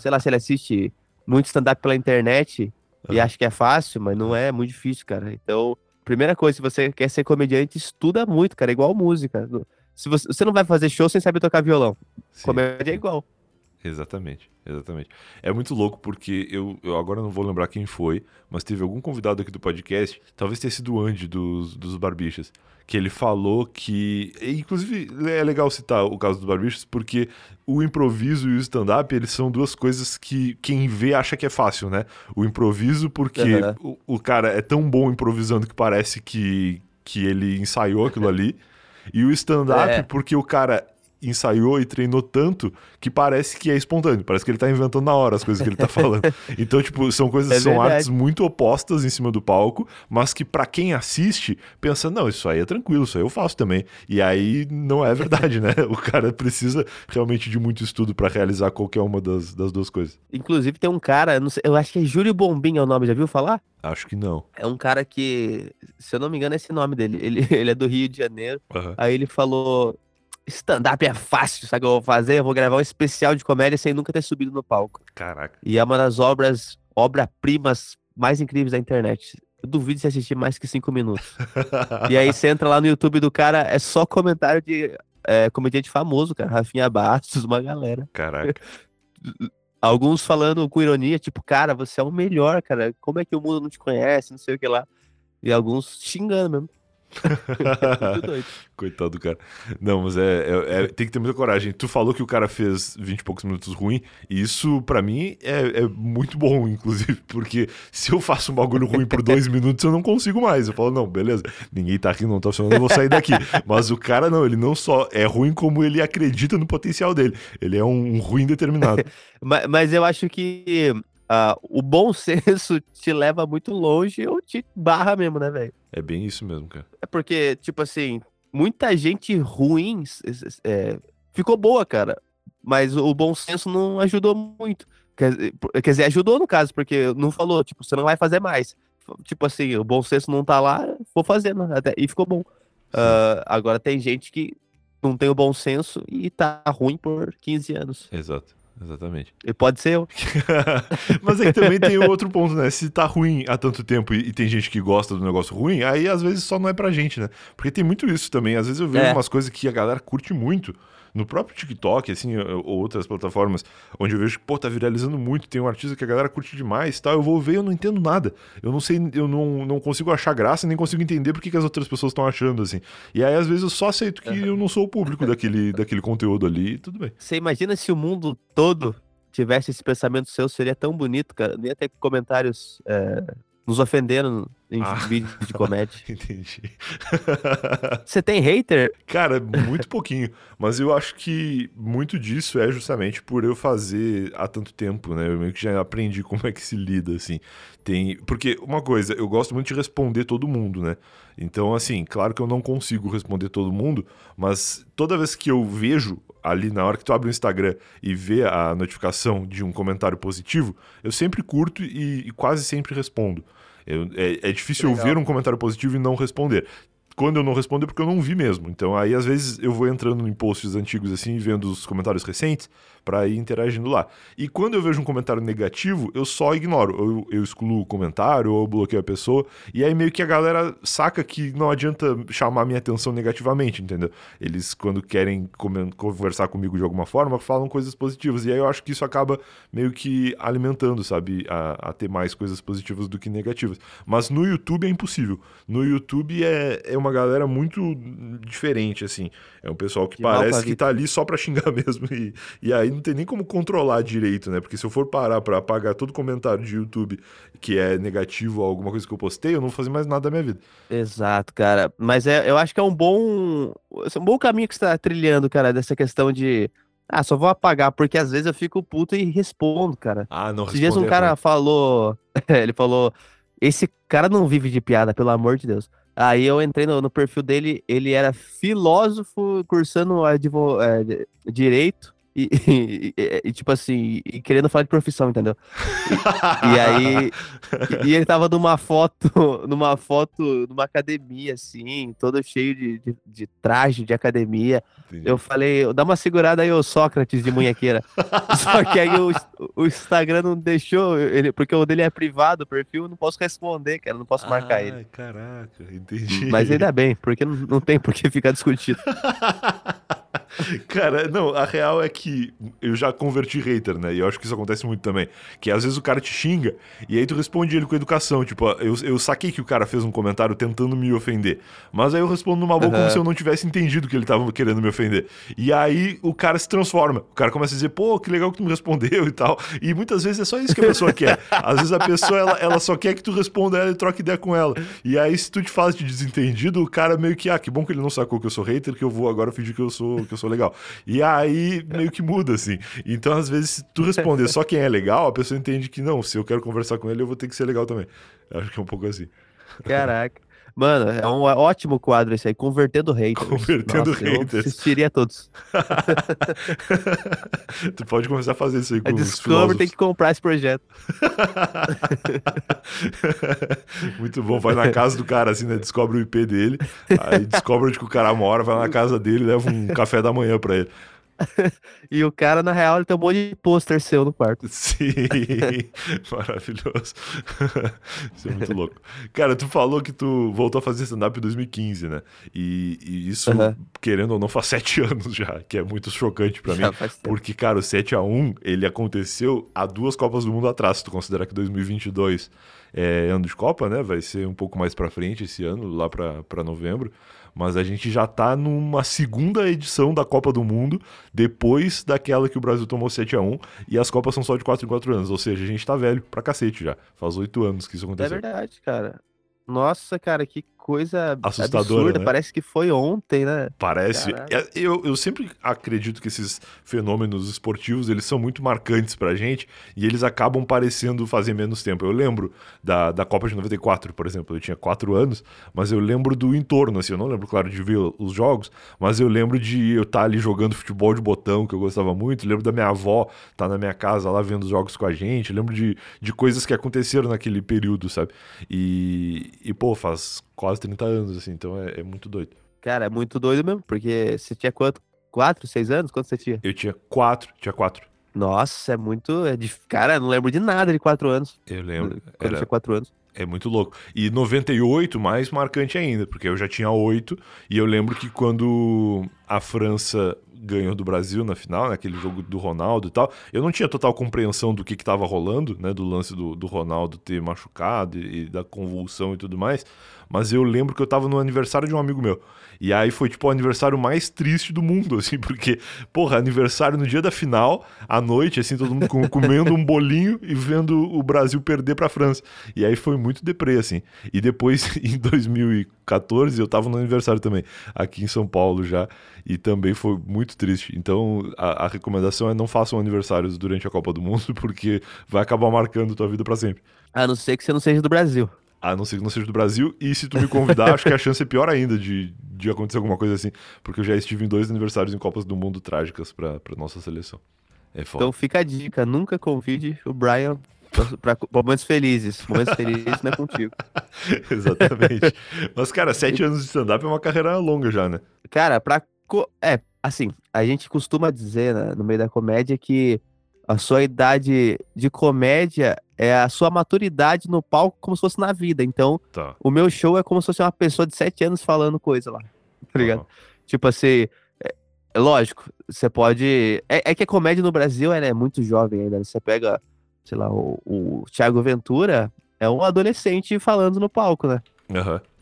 sei lá, se ele assiste muito stand-up pela internet e acha que é fácil, mas não é, é muito difícil, cara. Então, primeira coisa, se você quer ser comediante, estuda muito, cara, é igual música. Se você, você não vai fazer show sem saber tocar violão. Sim. Comédia é igual.
Exatamente, exatamente. É muito louco porque eu, eu agora não vou lembrar quem foi, mas teve algum convidado aqui do podcast, talvez tenha sido o Andy dos, dos Barbichas, que ele falou que. Inclusive, é legal citar o caso dos Barbichas, porque o improviso e o stand-up, eles são duas coisas que quem vê acha que é fácil, né? O improviso, porque uhum. o, o cara é tão bom improvisando que parece que, que ele ensaiou aquilo ali. E o stand-up, é. porque o cara ensaiou e treinou tanto que parece que é espontâneo, parece que ele tá inventando na hora as coisas que ele tá falando. então, tipo, são coisas, é são artes muito opostas em cima do palco, mas que para quem assiste pensa, não, isso aí é tranquilo, isso aí eu faço também. E aí não é verdade, né? O cara precisa realmente de muito estudo para realizar qualquer uma das, das duas coisas.
Inclusive tem um cara, sei, eu acho que é Júlio Bombim é o nome, já viu falar?
Acho que não.
É um cara que, se eu não me engano, é esse nome dele. Ele, ele é do Rio de Janeiro.
Uhum.
Aí ele falou: stand-up é fácil, sabe o que eu vou fazer? Eu vou gravar um especial de comédia sem nunca ter subido no palco.
Caraca.
E é uma das obras, obra-primas mais incríveis da internet. Eu duvido se assistir mais que cinco minutos. e aí você entra lá no YouTube do cara, é só comentário de é, comediante famoso, cara. Rafinha Bastos, uma galera.
Caraca.
Alguns falando com ironia, tipo, cara, você é o melhor, cara. Como é que o mundo não te conhece? Não sei o que lá. E alguns xingando mesmo.
Coitado do cara. Não, mas é, é, é, Tem que ter muita coragem. Tu falou que o cara fez 20 e poucos minutos ruim, e isso, para mim, é, é, muito bom, inclusive, porque se eu faço um bagulho ruim por dois minutos, eu não consigo mais. Eu falo, não, beleza, ninguém tá aqui, não tá funcionando, eu vou sair daqui. Mas o cara, não, ele não só é ruim, como ele acredita no potencial dele. Ele é um, um ruim determinado.
mas, mas eu acho que uh, o bom senso te leva muito longe ou te barra mesmo, né, velho?
É bem isso mesmo, cara.
É porque, tipo assim, muita gente ruim é, ficou boa, cara. Mas o bom senso não ajudou muito. Quer, quer dizer, ajudou no caso, porque não falou, tipo, você não vai fazer mais. Tipo assim, o bom senso não tá lá, vou fazendo. Até, e ficou bom. Uh, agora tem gente que não tem o bom senso e tá ruim por 15 anos.
Exato. Exatamente.
E pode ser eu.
Mas aí também tem outro ponto, né? Se tá ruim há tanto tempo e, e, tem gente que gosta do negócio ruim, aí às vezes só não é pra gente, né? Porque tem muito isso também. Às vezes eu vejo é. umas coisas que a galera curte muito no próprio TikTok, assim, ou outras plataformas, onde eu vejo que, pô, tá viralizando muito, tem um artista que a galera curte demais tal, eu vou ver e eu não entendo nada. Eu não sei, eu não, não consigo achar graça, nem consigo entender por que, que as outras pessoas estão achando, assim. E aí, às vezes, eu só aceito que eu não sou o público daquele, daquele conteúdo ali e tudo bem.
Você imagina se o mundo todo tivesse esse pensamento seu, seria tão bonito, cara. Nem ter comentários é, nos ofendendo em ah. vídeo de comédia.
Entendi.
Você tem hater?
Cara, muito pouquinho. Mas eu acho que muito disso é justamente por eu fazer há tanto tempo, né? Eu meio que já aprendi como é que se lida, assim. Tem... Porque, uma coisa, eu gosto muito de responder todo mundo, né? Então, assim, claro que eu não consigo responder todo mundo, mas toda vez que eu vejo ali na hora que tu abre o Instagram e vê a notificação de um comentário positivo, eu sempre curto e, e quase sempre respondo. Eu, é, é, difícil eu ver um comentário positivo e não responder quando eu não respondo é porque eu não vi mesmo. Então aí às vezes eu vou entrando em posts antigos assim, vendo os comentários recentes para ir interagindo lá. E quando eu vejo um comentário negativo, eu só ignoro. Eu, eu excluo o comentário ou bloqueio a pessoa. E aí meio que a galera saca que não adianta chamar minha atenção negativamente, entendeu? Eles, quando querem conversar comigo de alguma forma, falam coisas positivas. E aí eu acho que isso acaba meio que alimentando, sabe? A, a ter mais coisas positivas do que negativas. Mas no YouTube é impossível. No YouTube é, é uma galera muito diferente, assim. É um pessoal que, que parece que tá ali só pra xingar mesmo. E, e aí não tem nem como controlar direito, né? Porque se eu for parar pra apagar todo comentário de YouTube que é negativo a alguma coisa que eu postei, eu não vou fazer mais nada da minha vida.
Exato, cara. Mas é, eu acho que é um bom, é um bom caminho que você tá trilhando, cara, dessa questão de. Ah, só vou apagar, porque às vezes eu fico puto e respondo, cara.
Ah, não
Esses dias um cara falou. ele falou. Esse cara não vive de piada, pelo amor de Deus. Aí eu entrei no, no perfil dele, ele era filósofo, cursando advo, é, direito. E, e, e, tipo assim, e querendo falar de profissão, entendeu? E, aí, e, ele tava numa foto, numa foto, numa academia, assim, todo cheio de, de, de traje de academia. Entendi. Eu falei, dá uma segurada aí, ô Sócrates de munhequeira. Só que aí o, o Instagram não deixou, ele, porque o dele é privado, o perfil, eu não posso responder, cara, não posso marcar ah, ele.
Caraca, entendi.
Mas ainda bem, porque não, não tem por que ficar discutido.
Cara, não, a real é que eu já converti hater, né? E eu acho que isso acontece muito também. Que às vezes o cara te xinga e aí tu responde ele com educação. Tipo, eu, eu saquei que o cara fez um comentário tentando me ofender. Mas aí eu respondo numa boa uhum. como se eu não tivesse entendido que ele tava querendo me ofender. E aí o cara se transforma. O cara começa a dizer, pô, que legal que tu me respondeu e tal. E muitas vezes é só isso que a pessoa quer. Às vezes a pessoa, ela, ela só quer que tu responda ela e troque ideia com ela. E aí, se tu te faz de desentendido, o cara meio que, ah, que bom que ele não sacou que eu sou hater, que eu vou agora fingir que eu sou, que eu sou legal. E aí meio que muda, assim. Então, às vezes, se tu responder só quem é legal, a pessoa entende que não, se eu quero conversar com ele, eu vou ter que ser legal também. Eu acho que é um pouco assim.
Caraca. Mano, é um ótimo quadro esse aí, Convertendo Haters.
Convertendo Nossa, Haters. Eu
assistiria todos.
tu pode começar a fazer isso aí com a
Discover tem que comprar esse projeto.
Muito bom, vai na casa do cara assim, né? Descobre o IP dele, aí descobre onde que o cara mora, vai na casa dele, leva um café da manhã pra ele.
e o cara, na real, ele tem um monte de pôster seu no quarto.
Sim, maravilhoso. Isso é muito louco. Cara, tu falou que tu voltou a fazer stand-up em 2015, né? E, e isso, uhum. querendo ou não, faz sete anos já, que é muito chocante para mim. Porque, cara, o 7x1, ele aconteceu há duas Copas do Mundo atrás, se tu considerar que 2022 é ano de Copa, né? Vai ser um pouco mais pra frente esse ano, lá pra, pra novembro mas a gente já tá numa segunda edição da Copa do Mundo, depois daquela que o Brasil tomou 7 a 1 e as Copas são só de 4 em 4 anos, ou seja, a gente tá velho pra cacete já. Faz 8 anos que isso aconteceu.
É verdade, cara. Nossa, cara, que coisa Assustadora, absurda. Né? Parece que foi ontem, né?
Parece. É, eu, eu sempre acredito que esses fenômenos esportivos, eles são muito marcantes pra gente e eles acabam parecendo fazer menos tempo. Eu lembro da, da Copa de 94, por exemplo. Eu tinha 4 anos, mas eu lembro do entorno, assim. Eu não lembro, claro, de ver os jogos, mas eu lembro de eu estar tá ali jogando futebol de botão, que eu gostava muito. Eu lembro da minha avó estar tá na minha casa lá vendo os jogos com a gente. Eu lembro de, de coisas que aconteceram naquele período, sabe? E, e pô, faz quase 30 anos, assim, então é, é muito doido.
Cara, é muito doido mesmo, porque você tinha quanto? Quatro, seis anos? Quanto você tinha?
Eu tinha quatro, tinha quatro.
Nossa, é muito. É de... Cara, não lembro de nada de quatro anos.
Eu lembro.
Quando eu
Era,
tinha quatro anos.
é muito louco. E 98, mais marcante ainda, porque eu já tinha oito. E eu lembro que quando a França ganhou do Brasil na final, naquele jogo do Ronaldo e tal, eu não tinha total compreensão do que que tava rolando, né? Do lance do, do Ronaldo ter machucado e, e da convulsão e tudo mais. Mas eu lembro que eu tava no aniversário de um amigo meu. E aí foi, tipo, o aniversário mais triste do mundo, assim, porque, porra, aniversário no dia da final, à noite, assim, todo mundo com- comendo um bolinho e vendo o Brasil perder pra França. E aí foi muito deprê, assim. E depois, em 2014, eu tava no aniversário também, aqui em São Paulo já, e também foi muito triste. Então, a, a recomendação é não façam aniversários durante a Copa do Mundo, porque vai acabar marcando tua vida pra sempre.
A não ser que você não seja do Brasil.
A não ser que não seja do Brasil. E se tu me convidar, acho que a chance é pior ainda de, de acontecer alguma coisa assim. Porque eu já estive em dois aniversários em Copas do Mundo trágicas pra, pra nossa seleção. É foda.
Então fica a dica, nunca convide o Brian pra, pra momentos felizes. Momentos felizes não é contigo.
Exatamente. Mas, cara, sete anos de stand-up é uma carreira longa já, né?
Cara, pra. É, assim, a gente costuma dizer né, no meio da comédia que a sua idade de comédia é a sua maturidade no palco como se fosse na vida. Então,
Tá.
o meu show é como se fosse uma pessoa de sete anos falando coisa lá. Tá ligado?
Aham.
Tipo assim, é, é lógico, você pode. É, é que a comédia no Brasil é muito jovem ainda. né? Você pega, sei lá, o, o Thiago Ventura é um adolescente falando no palco, né?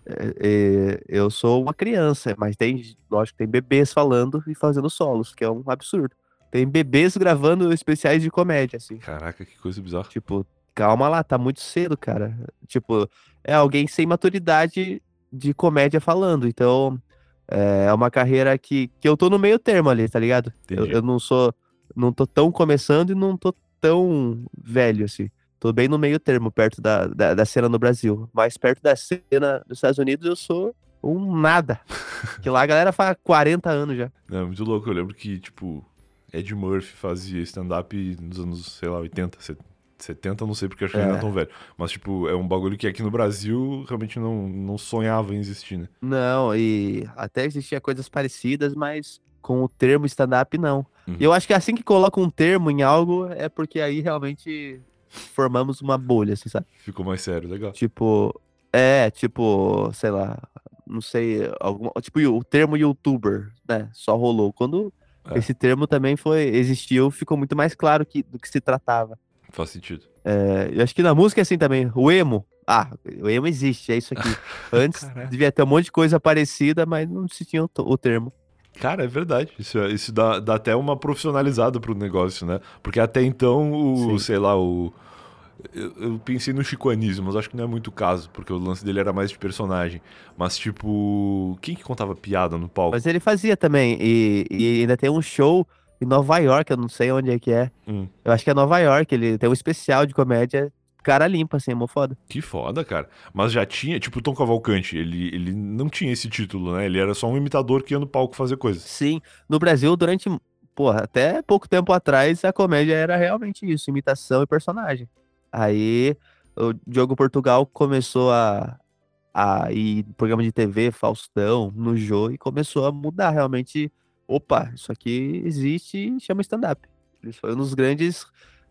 É, é, eu sou uma criança, mas tem, lógico, tem bebês falando e fazendo solos, que é um absurdo. Tem bebês gravando especiais de comédia, assim.
Caraca, que coisa bizarra.
Tipo, calma lá, tá muito cedo, cara. Tipo, é alguém sem maturidade de comédia falando. Então, é uma carreira que, que eu tô no meio termo ali, tá ligado? Eu, eu não sou. Não tô tão começando e não tô tão velho, assim. Tô bem no meio termo, perto da, da, da cena no Brasil. Mais perto da cena dos Estados Unidos, eu sou um nada. que lá a galera faz 40 anos já.
Não, é muito louco. Eu lembro que, tipo, Ed Murphy fazia stand-up nos anos, sei lá, 80, 70, não sei porque acho que ele não é
É.
tão velho. Mas, tipo, é um bagulho que aqui no Brasil realmente não, não sonhava em existir, né?
Não, e até existia coisas parecidas, mas com o termo stand-up não.
Uhum.
E eu acho que assim que coloca um termo em algo, é porque aí realmente formamos uma bolha, assim, sabe?
Ficou mais sério, legal.
Tipo, é, tipo, sei lá, não sei, alguma, tipo, o termo youtuber, né? Só rolou. Quando
É.
esse termo também foi, existiu, ficou muito mais claro que, do que se tratava.
Faz sentido.
É, eu acho que na música é assim também. O emo. Ah, o emo existe, é isso aqui. Antes
Caraca.
devia ter um monte de coisa parecida, mas não se tinha o, termo.
Cara, é verdade. Isso, é- isso dá, dá até uma profissionalizada pro negócio, né? Porque até então, o,
Sim.
sei lá, o. Eu, eu pensei no Chico Anísio, mas acho que não é muito o caso, porque o lance dele era mais de personagem. Mas, tipo, quem que contava piada no palco?
Mas ele fazia também. E, e ainda tem um show em Nova York, eu não sei onde é que é.
Hum.
Eu acho que é Nova York, ele tem um especial de comédia, cara limpa, assim, é mó foda.
Que foda, cara. Mas já tinha, tipo, o Tom Cavalcante, ele, ele não tinha esse título, né? Ele era só um imitador que ia no palco fazer coisas.
Sim, no Brasil, durante, porra, até pouco tempo atrás, a comédia era realmente isso, imitação e personagem. Aí o Diogo Portugal começou a, a ir programa de TV, Faustão, no Jô, e começou a mudar realmente. Opa, isso aqui existe e chama stand-up. Ele foi um dos grandes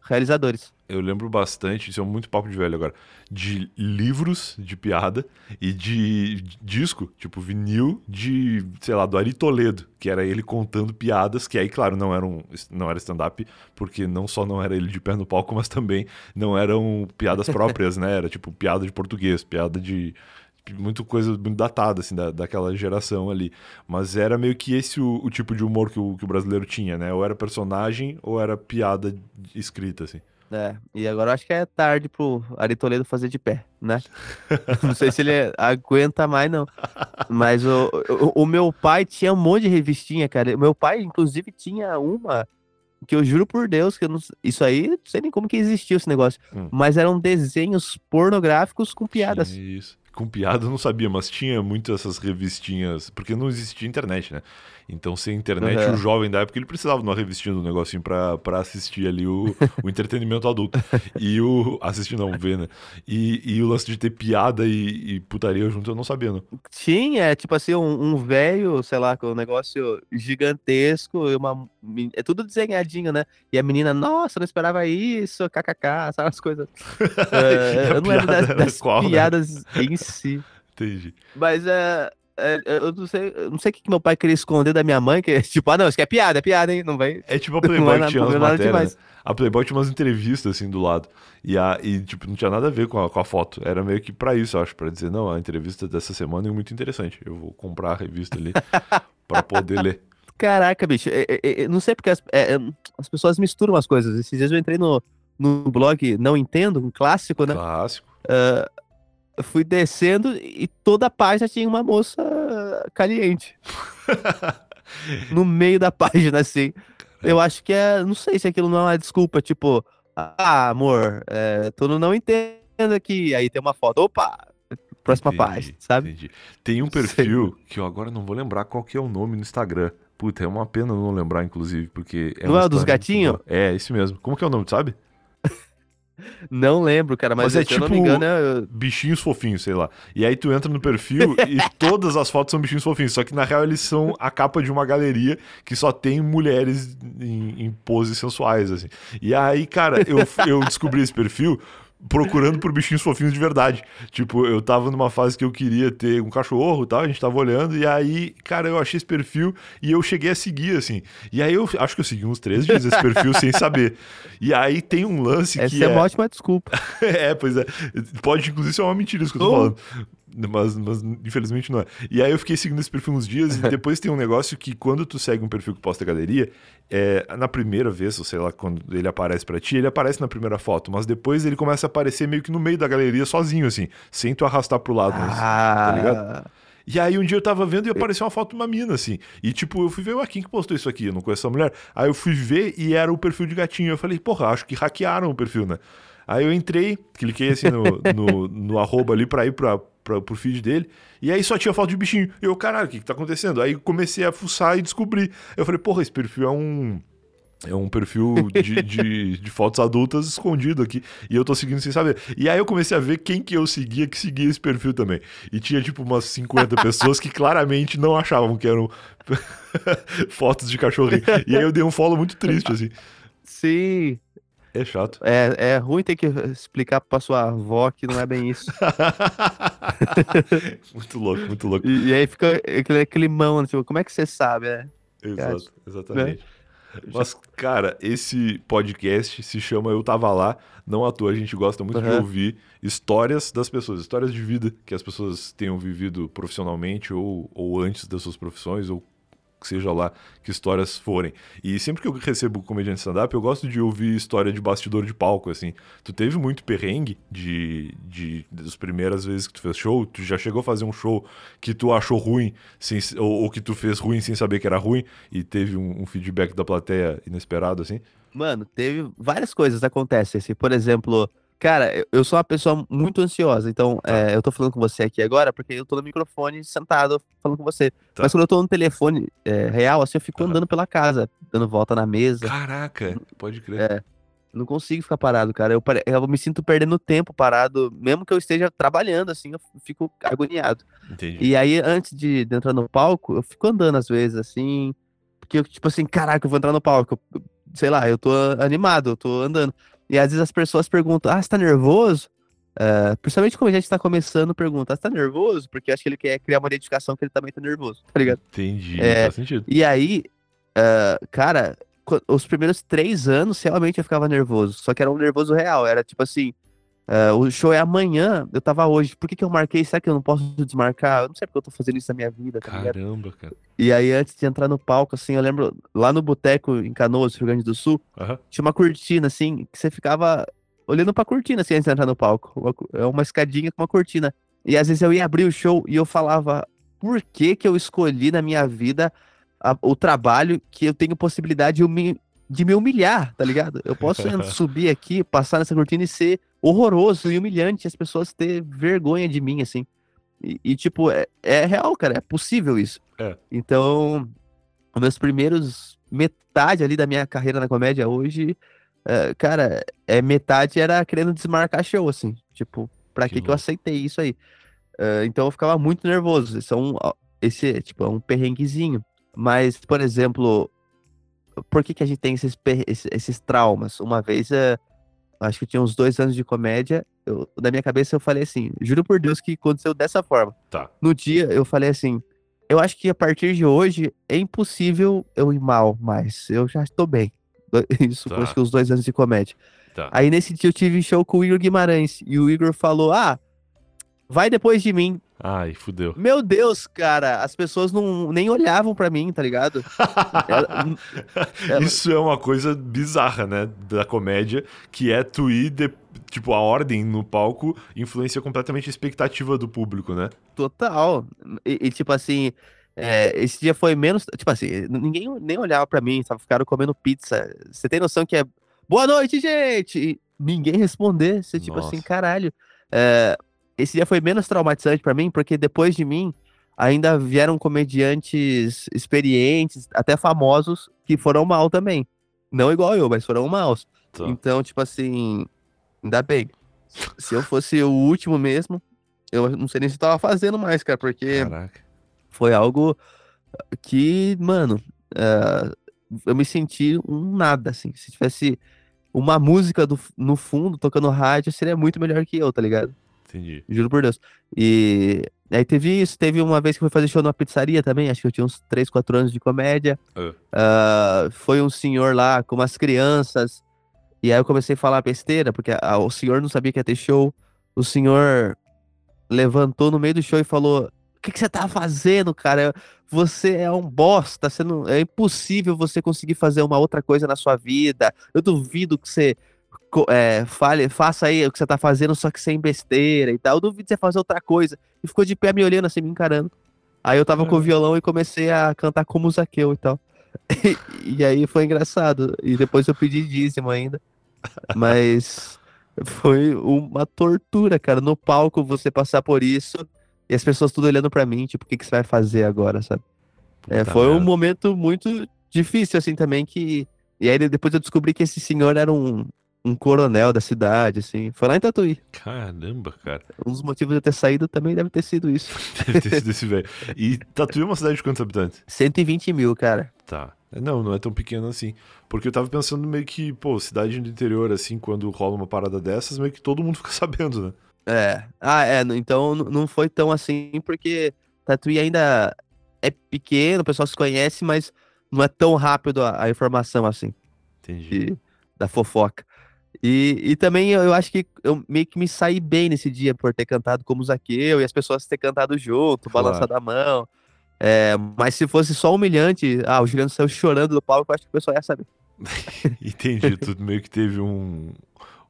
realizadores.
Eu lembro bastante, isso é muito papo de velho agora, de livros de piada e de disco, tipo vinil de, sei lá, do Ari Toledo, que era ele contando piadas, que aí, claro, não, eram, não era stand-up, porque não só não era ele de pé no palco, mas também não eram piadas próprias, né? Era tipo piada de português, piada de. Muito coisa muito datada, assim, da, daquela geração ali. Mas era meio que esse o, o tipo de humor que o, que o brasileiro tinha, né? Ou era personagem ou era piada escrita, assim.
É, e agora eu acho que é tarde pro Ari Toledo fazer de pé, né? não sei se ele aguenta mais, não. Mas o, o, o meu pai tinha um monte de revistinha, cara. O meu pai, inclusive, tinha uma que eu juro por Deus que eu não, isso aí, não sei nem como que existiu esse negócio.
Hum.
Mas eram desenhos pornográficos com piadas.
Isso. Com piada eu não sabia, mas tinha muito essas revistinhas, porque não existia internet, né? Então, sem internet, uhum. o jovem da época ele precisava de uma revistinha do negocinho pra, pra assistir ali o, o entretenimento adulto. E o. Assistir não, ver, né? E, e o lance de ter piada e, e putaria junto, eu não sabia, não.
Tinha, é tipo assim, um, um velho, sei lá, com um negócio gigantesco, e uma. É tudo desenhadinho, né? E a menina, nossa, não esperava isso, kkk, sabe as coisas. é, eu não lembro das, das qual, né? piadas né? em si.
Entendi.
Mas é, é, eu não sei, eu não sei o que, meu pai queria esconder da minha mãe, que é tipo, ah, não, isso aqui é piada, é piada, hein? Não vai.
É tipo a Playboy que tinha umas matérias. Né? A Playboy tinha umas entrevistas assim do lado. E, a, e tipo, não tinha nada a ver com a, com a foto. Era meio que pra isso, acho, pra dizer, não, a entrevista dessa semana é muito interessante. Eu vou comprar a revista ali pra poder ler.
Caraca, bicho, é, é, é, não sei porque as, é, é, as pessoas misturam as coisas. Esses dias eu entrei no, no blog Não Entendo, um clássico, né?
Clássico.
Uh, eu fui descendo e toda a página tinha uma moça caliente. no meio da página, assim. Eu acho que é. Não sei se aquilo não é uma desculpa, tipo, ah, amor, é, tu não entende aqui. Aí tem uma foto. Opa! Próxima entendi, página, sabe? Entendi.
Tem um perfil sei. que eu agora não vou lembrar qual que é o nome no Instagram. Puta, é uma pena não lembrar, inclusive, porque.
É não é o dos gatinhos?
É, esse mesmo. Como que é o nome, sabe?
Não lembro, cara, mas, mas é, tipo não me engano é...
bichinhos fofinhos, sei lá. E aí tu entra no perfil e todas as fotos são bichinhos fofinhos, só que na real eles são a capa de uma galeria que só tem mulheres em, em poses sensuais, assim. E aí, cara, eu, eu descobri esse perfil procurando por bichinhos fofinhos de verdade. Tipo, eu tava numa fase que eu queria ter um cachorro e tal, a gente tava olhando, e aí, cara, eu achei esse perfil e eu cheguei a seguir, assim. E aí eu acho que eu segui uns três dias esse perfil sem saber. E aí tem um lance
Essa
que.
Essa é uma ótima desculpa.
é, pois é. Pode, inclusive, ser uma mentira isso que eu tô oh. falando mas, mas infelizmente não é. E aí eu fiquei seguindo esse perfil uns dias e depois tem um negócio que quando tu segue um perfil que posta galeria, é, na primeira vez, ou sei lá, quando ele aparece para ti, ele aparece na primeira foto, mas depois ele começa a aparecer meio que no meio da galeria sozinho, assim, sem tu arrastar pro lado, mas, tá ligado? Ah. E aí um dia eu tava vendo e apareceu uma foto de uma mina, assim. E tipo, eu fui ver, ué, quem que postou isso aqui? Eu não conheço essa mulher. Aí eu fui ver e era o perfil de gatinho. Eu falei, porra, acho que hackearam o perfil, né? Aí eu entrei, cliquei assim no, no, no arroba ali pra ir pra, pra, pro feed dele. E aí só tinha foto de bichinho. Eu, caralho, o que, que tá acontecendo? Aí comecei a fuçar e descobri. Eu falei, porra, esse perfil é um. É um perfil de, de, de, fotos adultas escondido aqui. E eu tô seguindo sem saber. E aí eu comecei a ver quem que eu seguia que seguia esse perfil também. E tinha tipo umas 50 pessoas que claramente não achavam que eram fotos de cachorrinho. E aí eu dei um follow muito triste, assim.
Sim.
É chato.
É, é ruim ter que explicar pra sua avó que não é bem isso.
muito louco, muito louco.
E, e, aí fica aquele climão, tipo, como é que você sabe, né?
Exato, exatamente. Né? Mas, cara, esse podcast se chama Eu Tava Lá. Não à toa, a gente gosta muito uhum. de ouvir histórias das pessoas, histórias de vida que as pessoas tenham vivido profissionalmente ou, ou antes das suas profissões, ou seja lá que histórias forem. E sempre que eu recebo comediante stand-up, eu gosto de ouvir história de bastidor de palco, assim. Tu teve muito perrengue de, de, das primeiras vezes que tu fez show? Tu já chegou a fazer um show que tu achou ruim, sem, ou, ou que tu fez ruim sem saber que era ruim, e teve um, um feedback da plateia inesperado, assim?
Mano, teve várias coisas acontecem, assim. Por exemplo Cara, eu sou uma pessoa muito ansiosa, então tá. é, eu tô falando com você aqui agora porque eu tô no microfone sentado falando com você. Tá. Mas quando eu tô no telefone é, real, assim, eu fico andando pela casa, dando volta na mesa.
Caraca, pode crer.
É, não consigo ficar parado, cara. Eu, eu me sinto perdendo tempo parado, mesmo que eu esteja trabalhando, assim, eu fico agoniado. Entendi. E aí, antes de, de entrar no palco, eu fico andando às vezes, assim, porque eu, tipo assim, caraca, eu vou entrar no palco. Eu, sei lá, eu tô animado, eu tô andando. E às vezes as pessoas perguntam: Ah, você tá nervoso? Uh, principalmente quando a gente tá começando, pergunta: ah, Você tá nervoso? Porque acho que ele quer criar uma identificação que ele também tá nervoso, tá ligado?
Entendi, é, faz sentido.
E aí, uh, cara, os primeiros três anos realmente eu ficava nervoso. Só que era um nervoso real. Era tipo assim: Uh, o show é amanhã, eu tava hoje. Por que, que eu marquei? Será que eu não posso desmarcar? Eu não sei porque eu tô fazendo isso na minha vida.
Tá Caramba, cara.
E aí, antes de entrar no palco, assim, eu lembro lá no boteco em Canoas, Rio Grande do Sul, uhum. tinha uma cortina, assim, que você ficava olhando pra cortina, assim, antes de entrar no palco. É uma, uma escadinha com uma cortina. E às vezes eu ia abrir o show e eu falava, por que que eu escolhi na minha vida a, o trabalho que eu tenho possibilidade de me, de me humilhar, tá ligado? Eu posso subir aqui, passar nessa cortina e ser horroroso e humilhante as pessoas ter vergonha de mim, assim. E, e tipo, é, é, real, cara, é possível isso. É. Então, meus primeiros metade ali da minha carreira na comédia hoje, uh, cara, é metade era querendo desmarcar show, assim. Tipo, pra que, que, que eu aceitei isso aí? Uh, então eu ficava muito nervoso. Esse é um, esse, tipo, é um perrenguezinho. Mas, por exemplo, por que, que a gente tem esses, esses, esses traumas? Uma vez, uh, acho que tinha uns dois anos de comédia, eu, na minha cabeça eu falei assim, juro por Deus que aconteceu dessa forma.
Tá.
No dia eu falei assim, eu acho que a partir de hoje é impossível eu ir mal mais. Eu já estou bem. Isso tá. acho que os dois anos de comédia. Tá. Aí nesse dia eu tive show com o Igor Guimarães. E o Igor falou: Ah, vai depois de mim.
Ai, fudeu.
Meu Deus, cara, as pessoas não nem olhavam para mim, tá ligado?
ela, ela... Isso é uma coisa bizarra, né, da comédia, que é tu ir, de, tipo, a ordem no palco influencia completamente a expectativa do público, né?
Total. E, e tipo assim, é, esse dia foi menos, tipo assim, ninguém nem olhava para mim, sabe? Ficaram comendo pizza. Você tem noção que é boa noite, gente! E ninguém responder, você tipo assim, caralho. É, esse dia foi menos traumatizante para mim, porque depois de mim ainda vieram comediantes experientes, até famosos, que foram mal também. Não igual eu, mas foram maus. Tá. Então, tipo assim, ainda bem. Se eu fosse o último mesmo, eu não sei nem se eu tava fazendo mais, cara, porque Caraca. foi algo que, mano, uh, eu me senti um nada, assim. Se tivesse uma música do, no fundo, tocando rádio, seria muito melhor que eu, tá ligado?
Entendi.
Juro por Deus. E aí teve isso, teve uma vez que eu fui fazer show numa pizzaria também, acho que eu tinha uns 3, 4 anos de comédia. Uh. Uh, foi um senhor lá com umas crianças, e aí eu comecei a falar besteira, porque a, o senhor não sabia que ia ter show. O senhor levantou no meio do show e falou: O que, que você tá fazendo, cara? Você é um bosta, você não, é impossível você conseguir fazer uma outra coisa na sua vida. Eu duvido que você é, fale, faça aí o que você tá fazendo, só que sem besteira e tal. Eu duvido você fazer outra coisa. E ficou de pé me olhando assim, me encarando. Aí eu tava com o violão e comecei a cantar como o Zaqueu e tal. E, e aí foi engraçado. E depois eu pedi dízimo ainda. Mas foi uma tortura, cara. No palco você passar por isso e as pessoas tudo olhando para mim, tipo, o que, que você vai fazer agora, sabe? É, foi um momento muito difícil, assim, também, que... E aí depois eu descobri que esse senhor era um, um coronel da cidade, assim. Foi lá em Tatuí.
Caramba, cara.
Um dos motivos de eu ter saído também deve ter sido isso.
deve ter sido esse velho. E Tatuí é uma cidade de quantos habitantes?
120 mil, cara.
Tá. Não, não é tão pequeno assim. Porque eu tava pensando meio que, pô, cidade do interior, assim, quando rola uma parada dessas, meio que todo mundo fica sabendo, né?
É. Ah, é. Então não foi tão assim, porque Tatuí ainda é pequeno, o pessoal se conhece, mas não é tão rápido a, a informação assim.
Entendi.
De, da fofoca. E, e também eu, eu, acho que eu meio que me saí bem nesse dia por ter cantado como Zaqueu e as pessoas ter cantado junto, claro. balançado a mão. É, mas se fosse só humilhante, ah, o Juliano saiu chorando do palco, eu acho que o pessoal ia saber.
Entendi, tudo meio que teve um,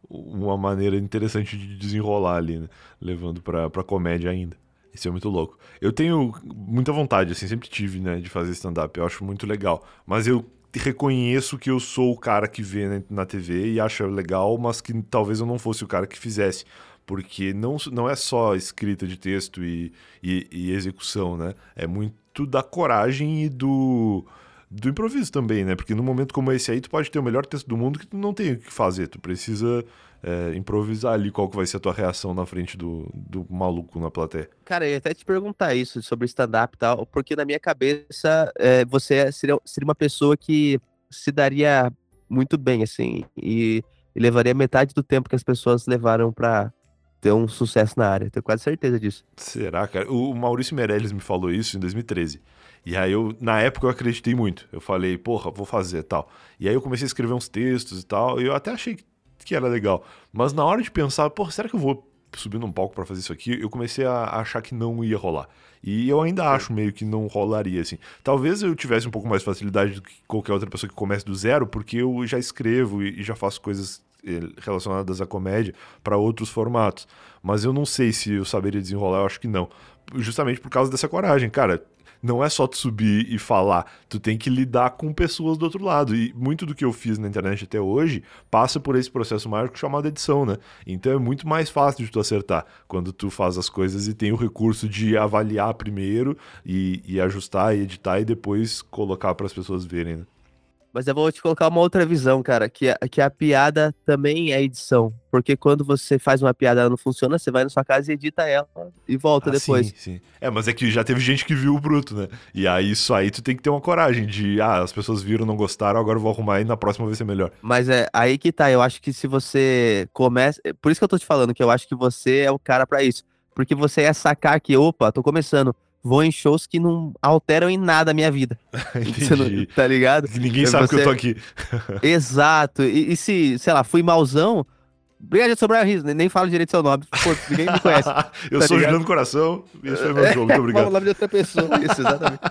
uma maneira interessante de desenrolar ali, né? levando pra, pra comédia ainda. Isso é muito louco. Eu tenho muita vontade, assim, sempre tive, né, de fazer stand-up. Eu acho muito legal. Mas eu reconheço que eu sou o cara que vê na TV e acha legal, mas que talvez eu não fosse o cara que fizesse. Porque não, não é só escrita de texto e, e, e execução, né? É muito da coragem e do, do improviso também, né? Porque num momento como esse aí, tu pode ter o melhor texto do mundo que tu não tem o que fazer. Tu precisa é, improvisar ali qual que vai ser a tua reação na frente do, do maluco na plateia.
Cara, eu ia até te perguntar isso sobre stand-up e tal, porque na minha cabeça é, você seria, seria uma pessoa que se daria muito bem, assim, e, e levaria metade do tempo que as pessoas levaram para ter um sucesso na área. Tenho quase certeza disso.
Será, cara? O Maurício Meirelles me falou isso em 2013. E aí eu, na época, eu acreditei muito. Eu falei, porra, vou fazer tal. E aí eu comecei a escrever uns textos e tal. E eu até achei que era legal. Mas na hora de pensar, pô, será que eu vou subir num palco para fazer isso aqui? Eu comecei a achar que não ia rolar. E eu ainda acho meio que não rolaria, assim. Talvez eu tivesse um pouco mais facilidade do que qualquer outra pessoa que comece do zero, porque eu já escrevo e já faço coisas eh, relacionadas à comédia para outros formatos. Mas eu não sei se eu saberia desenrolar, eu acho que não. Justamente por causa dessa coragem, cara não é só tu subir e falar, tu tem que lidar com pessoas do outro lado. E muito do que eu fiz na internet até hoje passa por esse processo mágico chamado edição, né? Então é muito mais fácil de tu acertar quando tu faz as coisas e tem o recurso de avaliar primeiro e, e ajustar e editar e depois colocar para as pessoas verem, né?
Mas eu vou te colocar uma outra visão, cara, que a, que a piada também é edição. Porque quando você faz uma piada ela não funciona, você vai na sua casa e edita ela e volta ah, depois.
Sim, sim. É, mas é que já teve gente que viu o bruto, né? E aí isso aí tu tem que ter uma coragem de, ah, as pessoas viram, não gostaram, agora eu vou arrumar e na próxima vai ser melhor.
Mas é aí que tá, eu acho que se você começa. Por isso que eu tô te falando que eu acho que você é o cara para isso. Porque você ia sacar que, opa, tô começando vou em shows que não alteram em nada a minha vida. Não, tá ligado?
Ninguém sabe que eu tô aqui.
Exato. E, e, se, sei lá, fui malzão, Obrigado, Sobrar Riso, nem falo direito seu nome. Pô, ninguém me conhece.
eu tá sou ligado? Juliano Coração, esse foi meu jogo, muito obrigado.
O nome de outra pessoa, isso, exatamente.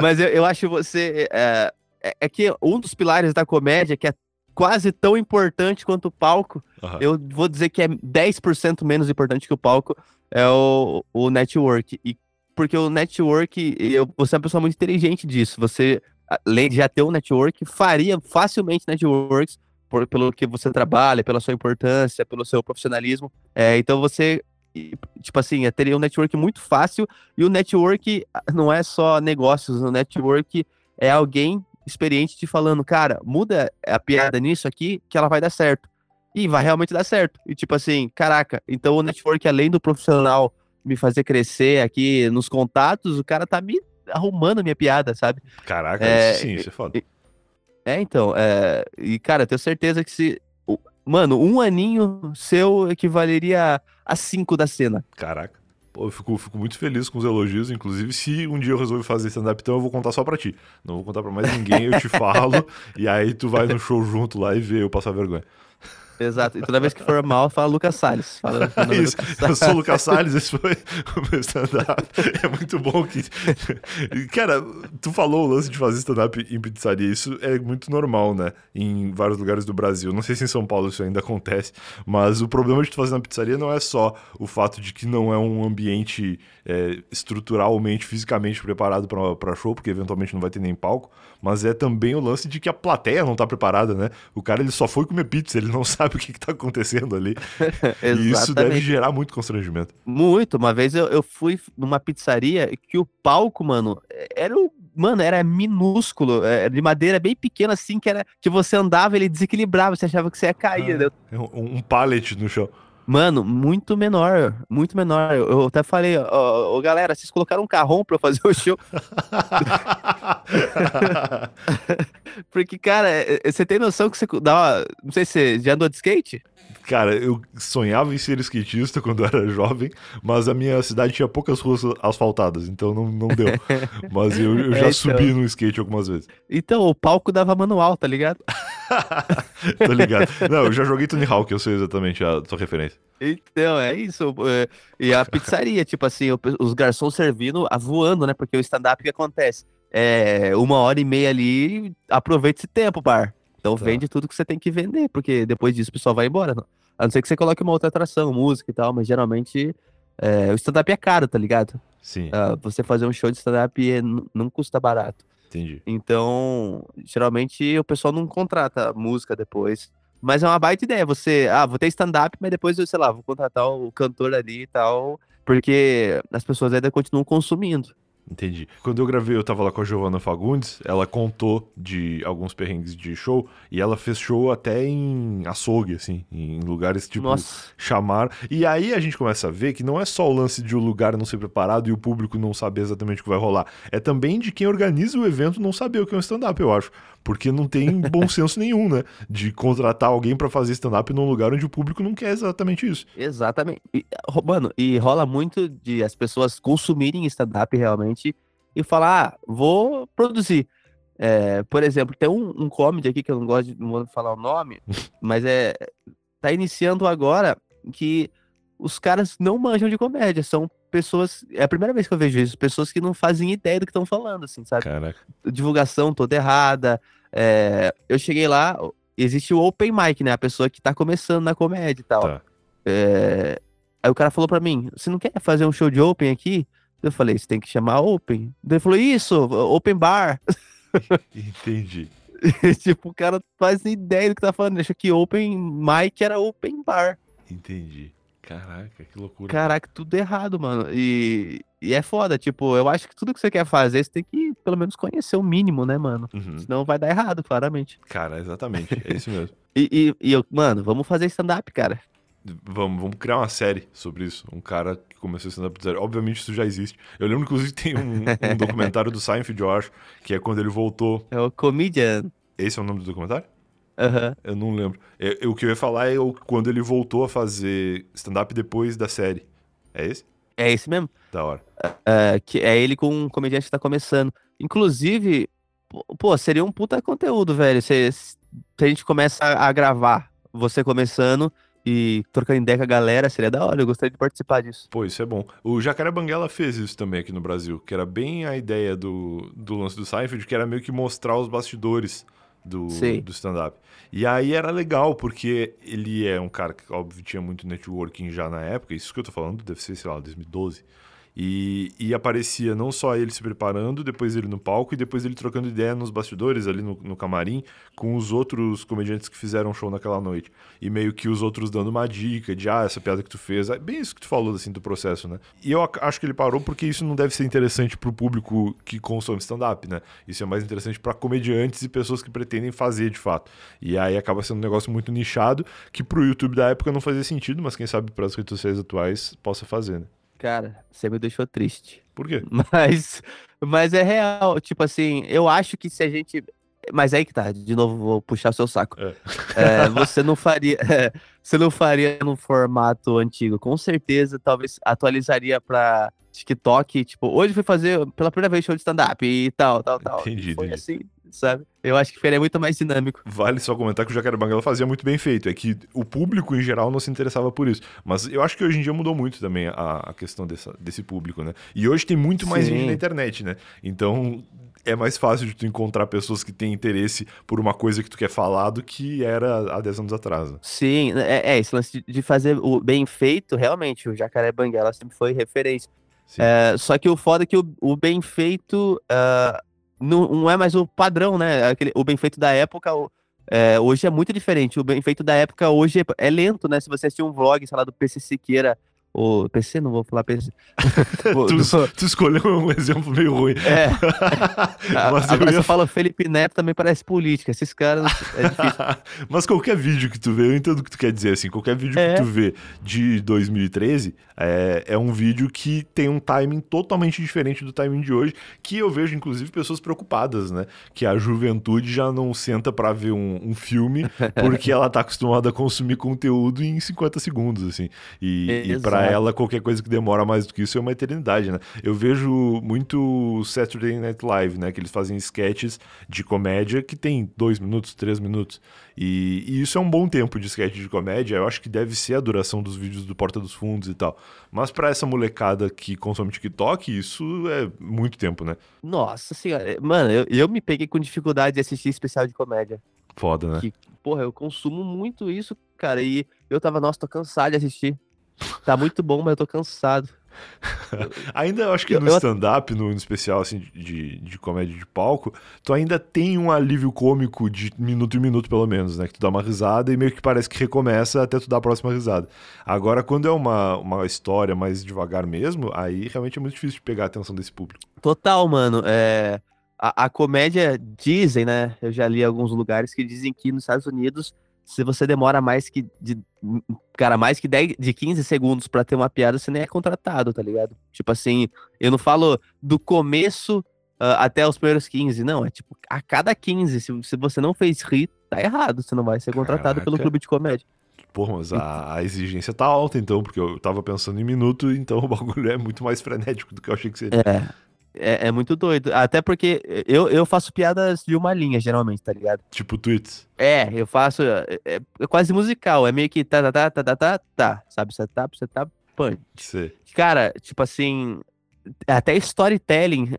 Mas eu, eu acho você. É, é, é, que um dos pilares da comédia, que é quase tão importante quanto o palco, uhum. eu vou dizer que é 10% menos importante que o palco, é o, o network. E porque o network, eu, você é uma pessoa muito inteligente disso. Você, além de já ter um network, faria facilmente networks por, pelo que você trabalha, pela sua importância, pelo seu profissionalismo. É, então você, tipo assim, teria um network muito fácil. E o network não é só negócios, o network é alguém experiente te falando, cara, muda a piada nisso aqui que ela vai dar certo e vai realmente dar certo. E tipo assim, caraca, então o network, além do profissional me fazer crescer aqui nos contatos, o cara tá me arrumando a minha piada, sabe?
Caraca, é, sim, isso é foda.
É, então, é, e cara, eu tenho certeza que se. Mano, um aninho seu equivaleria a cinco da cena.
Caraca. Pô, eu fico, fico muito feliz com os elogios. Inclusive, se um dia eu resolver fazer stand-up, então eu vou contar só pra ti. Não vou contar pra mais ninguém, eu te falo. e aí tu vai no show junto lá e vê eu passar vergonha.
Exato. E toda vez que for mal, fala Lucas Salles. Fala
Isso, Lucas eu sou o Lucas Salles, esse foi o meu stand-up. É muito bom que. Cara, tu falou o lance de fazer stand-up em pizzaria. Isso é muito normal, né? Em vários lugares do Brasil. Não sei se em São Paulo isso ainda acontece, mas o problema de tu fazer na pizzaria não é só o fato de que não é um ambiente é, estruturalmente, fisicamente preparado para show, porque eventualmente não vai ter nem palco, mas é também o lance de que a plateia não tá preparada, né? O cara ele só foi comer pizza, ele não sabe o que, que tá acontecendo ali. e isso deve gerar muito constrangimento.
Muito. Uma vez eu, eu fui numa pizzaria que o palco, mano, era o mano, era minúsculo, era é, de madeira bem pequena, assim, que era que você andava, ele desequilibrava, você achava que você ia cair. Ah,
né? um, um pallet no chão.
Mano, muito menor, muito menor. Eu, até falei, ó, ó, galera, vocês colocaram um carrão pra eu fazer o show. Porque, cara, é, é, você tem noção que você dá. Não sei se você já andou de skate?
Cara, eu sonhava em ser skatista quando eu era jovem, mas a minha cidade tinha poucas ruas asfaltadas, então não, não deu. Mas eu, eu já é, então... subi no skate algumas vezes.
Então, o palco dava manual, tá ligado?
Tô ligado. Não, eu já joguei Tony Hawk, eu sei exatamente a sua referência.
Então, é isso. É, e a pizzaria, tipo assim, os garçons servindo, voando, né? Porque o stand-up que acontece? É uma hora e meia ali, aproveita esse tempo, bar. Então tá. vende tudo que você tem que vender, porque depois disso o pessoal vai embora. A não ser que você coloque uma outra atração, música e tal, mas geralmente é, o stand-up é caro, tá ligado?
Sim. Uh,
você fazer um show de stand-up é, não custa barato.
Entendi.
Então, geralmente o pessoal não contrata música depois. Mas é uma baita ideia. Você, ah, vou ter stand-up, mas depois eu, sei lá, vou contratar o cantor ali e tal. Porque as pessoas ainda continuam consumindo.
Entendi. Quando eu gravei, eu tava lá com a Giovanna Fagundes, ela contou de alguns perrengues de show e ela fez show até em açougue, assim, em lugares tipo
Nossa.
chamar. E aí a gente começa a ver que não é só o lance de o lugar não ser preparado e o público não saber exatamente o que vai rolar. É também de quem organiza o evento não saber o que é um stand-up, eu acho. Porque não tem bom senso nenhum, né? De contratar alguém para fazer stand-up num lugar onde o público não quer exatamente isso.
Exatamente. E, mano, e rola muito de as pessoas consumirem stand-up realmente e falar, ah, vou produzir. É, por exemplo, tem um, um comedy aqui que eu não gosto de não vou falar o nome, mas é tá iniciando agora que os caras não manjam de comédia, são pessoas, é a primeira vez que eu vejo isso, pessoas que não fazem ideia do que estão falando, assim, sabe?
Caraca.
Divulgação toda errada. É, eu cheguei lá, existe o open mic, né? A pessoa que tá começando na comédia e tal. Tá. É, aí o cara falou para mim, você não quer fazer um show de open aqui? Eu falei, você tem que chamar open. Ele falou, isso, open bar.
Entendi.
tipo, o cara faz ideia do que tá falando. Acha que open mic era open bar.
Entendi. Caraca, que loucura.
Caraca, tudo errado, mano. E, e é foda, tipo, eu acho que tudo que você quer fazer, você tem que pelo menos conhecer o mínimo, né, mano?
Uhum.
Senão vai dar errado, claramente.
Cara, exatamente. É isso mesmo.
E, e, e eu, mano, vamos fazer stand-up, cara.
Vamos, vamos criar uma série sobre isso. Um cara que começou stand-up zero. Obviamente isso já existe. Eu lembro, inclusive, tem um, um documentário do Seinfeld, eu acho, que é quando ele voltou.
É o Comedian.
Esse é o nome do documentário?
Aham.
Eu não lembro. É, o que eu ia falar é o, quando ele voltou a fazer stand-up depois da série. É esse?
É esse mesmo.
Da hora.
É, que é ele com um comediante que tá começando. Inclusive, pô- pô, seria um puta conteúdo, velho. Se, se a gente começa a, a gravar, você começando e trocando ideia com a galera, seria da hora. Eu gostaria de participar disso.
Pô, isso é bom. O Jacaré Banguela fez isso também aqui no Brasil, que era bem a ideia do, do lance do Seinfeld, que era meio que mostrar os bastidores do, do stand-up. E aí era legal, porque ele é um cara que, óbvio, tinha muito networking já na época, isso que eu tô falando deve ser, sei lá, 2012. E, e aparecia não só ele se preparando, depois ele no palco e depois ele trocando ideia nos bastidores, ali no, no camarim, com os outros comediantes que fizeram show naquela noite. E meio que os outros dando uma dica de, ah, essa piada que tu fez. É bem isso que tu falou, assim, do processo, né? E eu ac- acho que ele parou porque isso não deve ser interessante pro público que consome stand-up, né? Isso é mais interessante pra comediantes e pessoas que pretendem fazer de fato. E aí acaba sendo um negócio muito nichado, que pro YouTube da época não fazia sentido, mas quem sabe pras redes sociais atuais possa fazer, né?
Cara, você me deixou triste.
Por quê?
Mas, mas é real. Tipo assim, eu acho que se a gente. Mas aí que tá, de novo vou puxar o seu saco.
É.
É, você não faria. você não faria no formato antigo. Com certeza, talvez atualizaria pra TikTok. Tipo, hoje fui fazer pela primeira vez show de stand-up e tal, tal, tal.
Entendi,
Foi
entendi.
assim, sabe? Eu acho que ficaria muito mais dinâmico.
Vale só comentar que o Jacaré Banguela fazia muito bem feito. É que o público em geral não se interessava por isso. Mas eu acho que hoje em dia mudou muito também a, a questão dessa, desse público, né? E hoje tem muito mais
Sim.
gente na internet, né? Então é mais fácil de tu encontrar pessoas que têm interesse por uma coisa que tu quer falar do que era há 10 anos atrás. né?
Sim, é, é esse lance de- fazer o bem feito, realmente, o Jacaré Banguela sempre foi referência. É, só que o foda é que o, o bem feito ah, não, não é mais o padrão, né? Aquele, o bem feito da época, o- é, hoje é muito diferente. O bem feito da época hoje é, é lento, né? Se você assistir um vlog, sei lá, do PC Siqueira, ou PC, não vou falar PC. O-
Tu,
do-
tu escolheu um exemplo meio ruim.
é,
Mas eu
agora
ia
você fala Felipe Neto também parece política. Esses caras é difícil.
Mas qualquer vídeo que tu vê, eu entendo o que tu quer dizer, assim, qualquer vídeo
É.
que tu vê de 2013 é, é um vídeo que tem um timing totalmente diferente do timing de hoje, que eu vejo, inclusive, pessoas preocupadas, né? Que a juventude já não senta pra ver um, um filme porque ela tá acostumada a consumir conteúdo em 50 segundos, assim. E, e
Exato.
Para ela, qualquer coisa que demora mais do que isso é uma eternidade, né? Eu vejo muito Saturday Night Live, né? Que eles fazem sketches de comédia que tem dois minutos, três minutos. E, e isso é um bom tempo de sketch de comédia. Eu acho que deve ser a duração dos vídeos do Porta dos Fundos e tal. Mas pra essa molecada que consome TikTok, isso é muito tempo, né?
Nossa senhora, mano, eu, eu me peguei com dificuldade de assistir especial de comédia.
Foda, né?
Que, porra, eu consumo muito isso, cara. E eu tava, nossa, tô cansado de assistir. Tá muito bom, mas eu tô cansado.
Ainda eu acho que
Eu-
no stand-up, no, no especial assim, de, de comédia de palco, tu ainda tem um alívio cômico de minuto em minuto, pelo menos, né? Que tu dá uma risada e meio que parece que recomeça até tu dar a próxima risada. Agora, quando é uma, uma história mais devagar mesmo, aí realmente é muito difícil de pegar a atenção desse público.
Total, mano. É, a, a comédia, dizem, né? Eu já li alguns lugares que dizem que nos Estados Unidos, se você demora mais que. De, cara, mais que 10, de 15 segundos pra ter uma piada, você nem é contratado, tá ligado? Tipo assim, eu não falo do começo ah, até os primeiros 15, não. É tipo, a cada 15, se, se você não fez rir, tá errado. Você não vai ser contratado pelo
Caraca.
clube de comédia.
Porra, mas a, a exigência tá alta, então, porque eu tava pensando em minuto, então o bagulho é muito mais frenético do que eu achei que seria.
É. É, é muito doido. Até porque eu, eu faço piadas de uma linha, geralmente, tá ligado?
Tipo tweets.
É, eu faço. É, é- é quase musical. É meio que tá, tá, tá, tá, tá, tá, tá. Sabe? Setup, setup, punch.
Sei.
Cara, tipo assim. Até storytelling.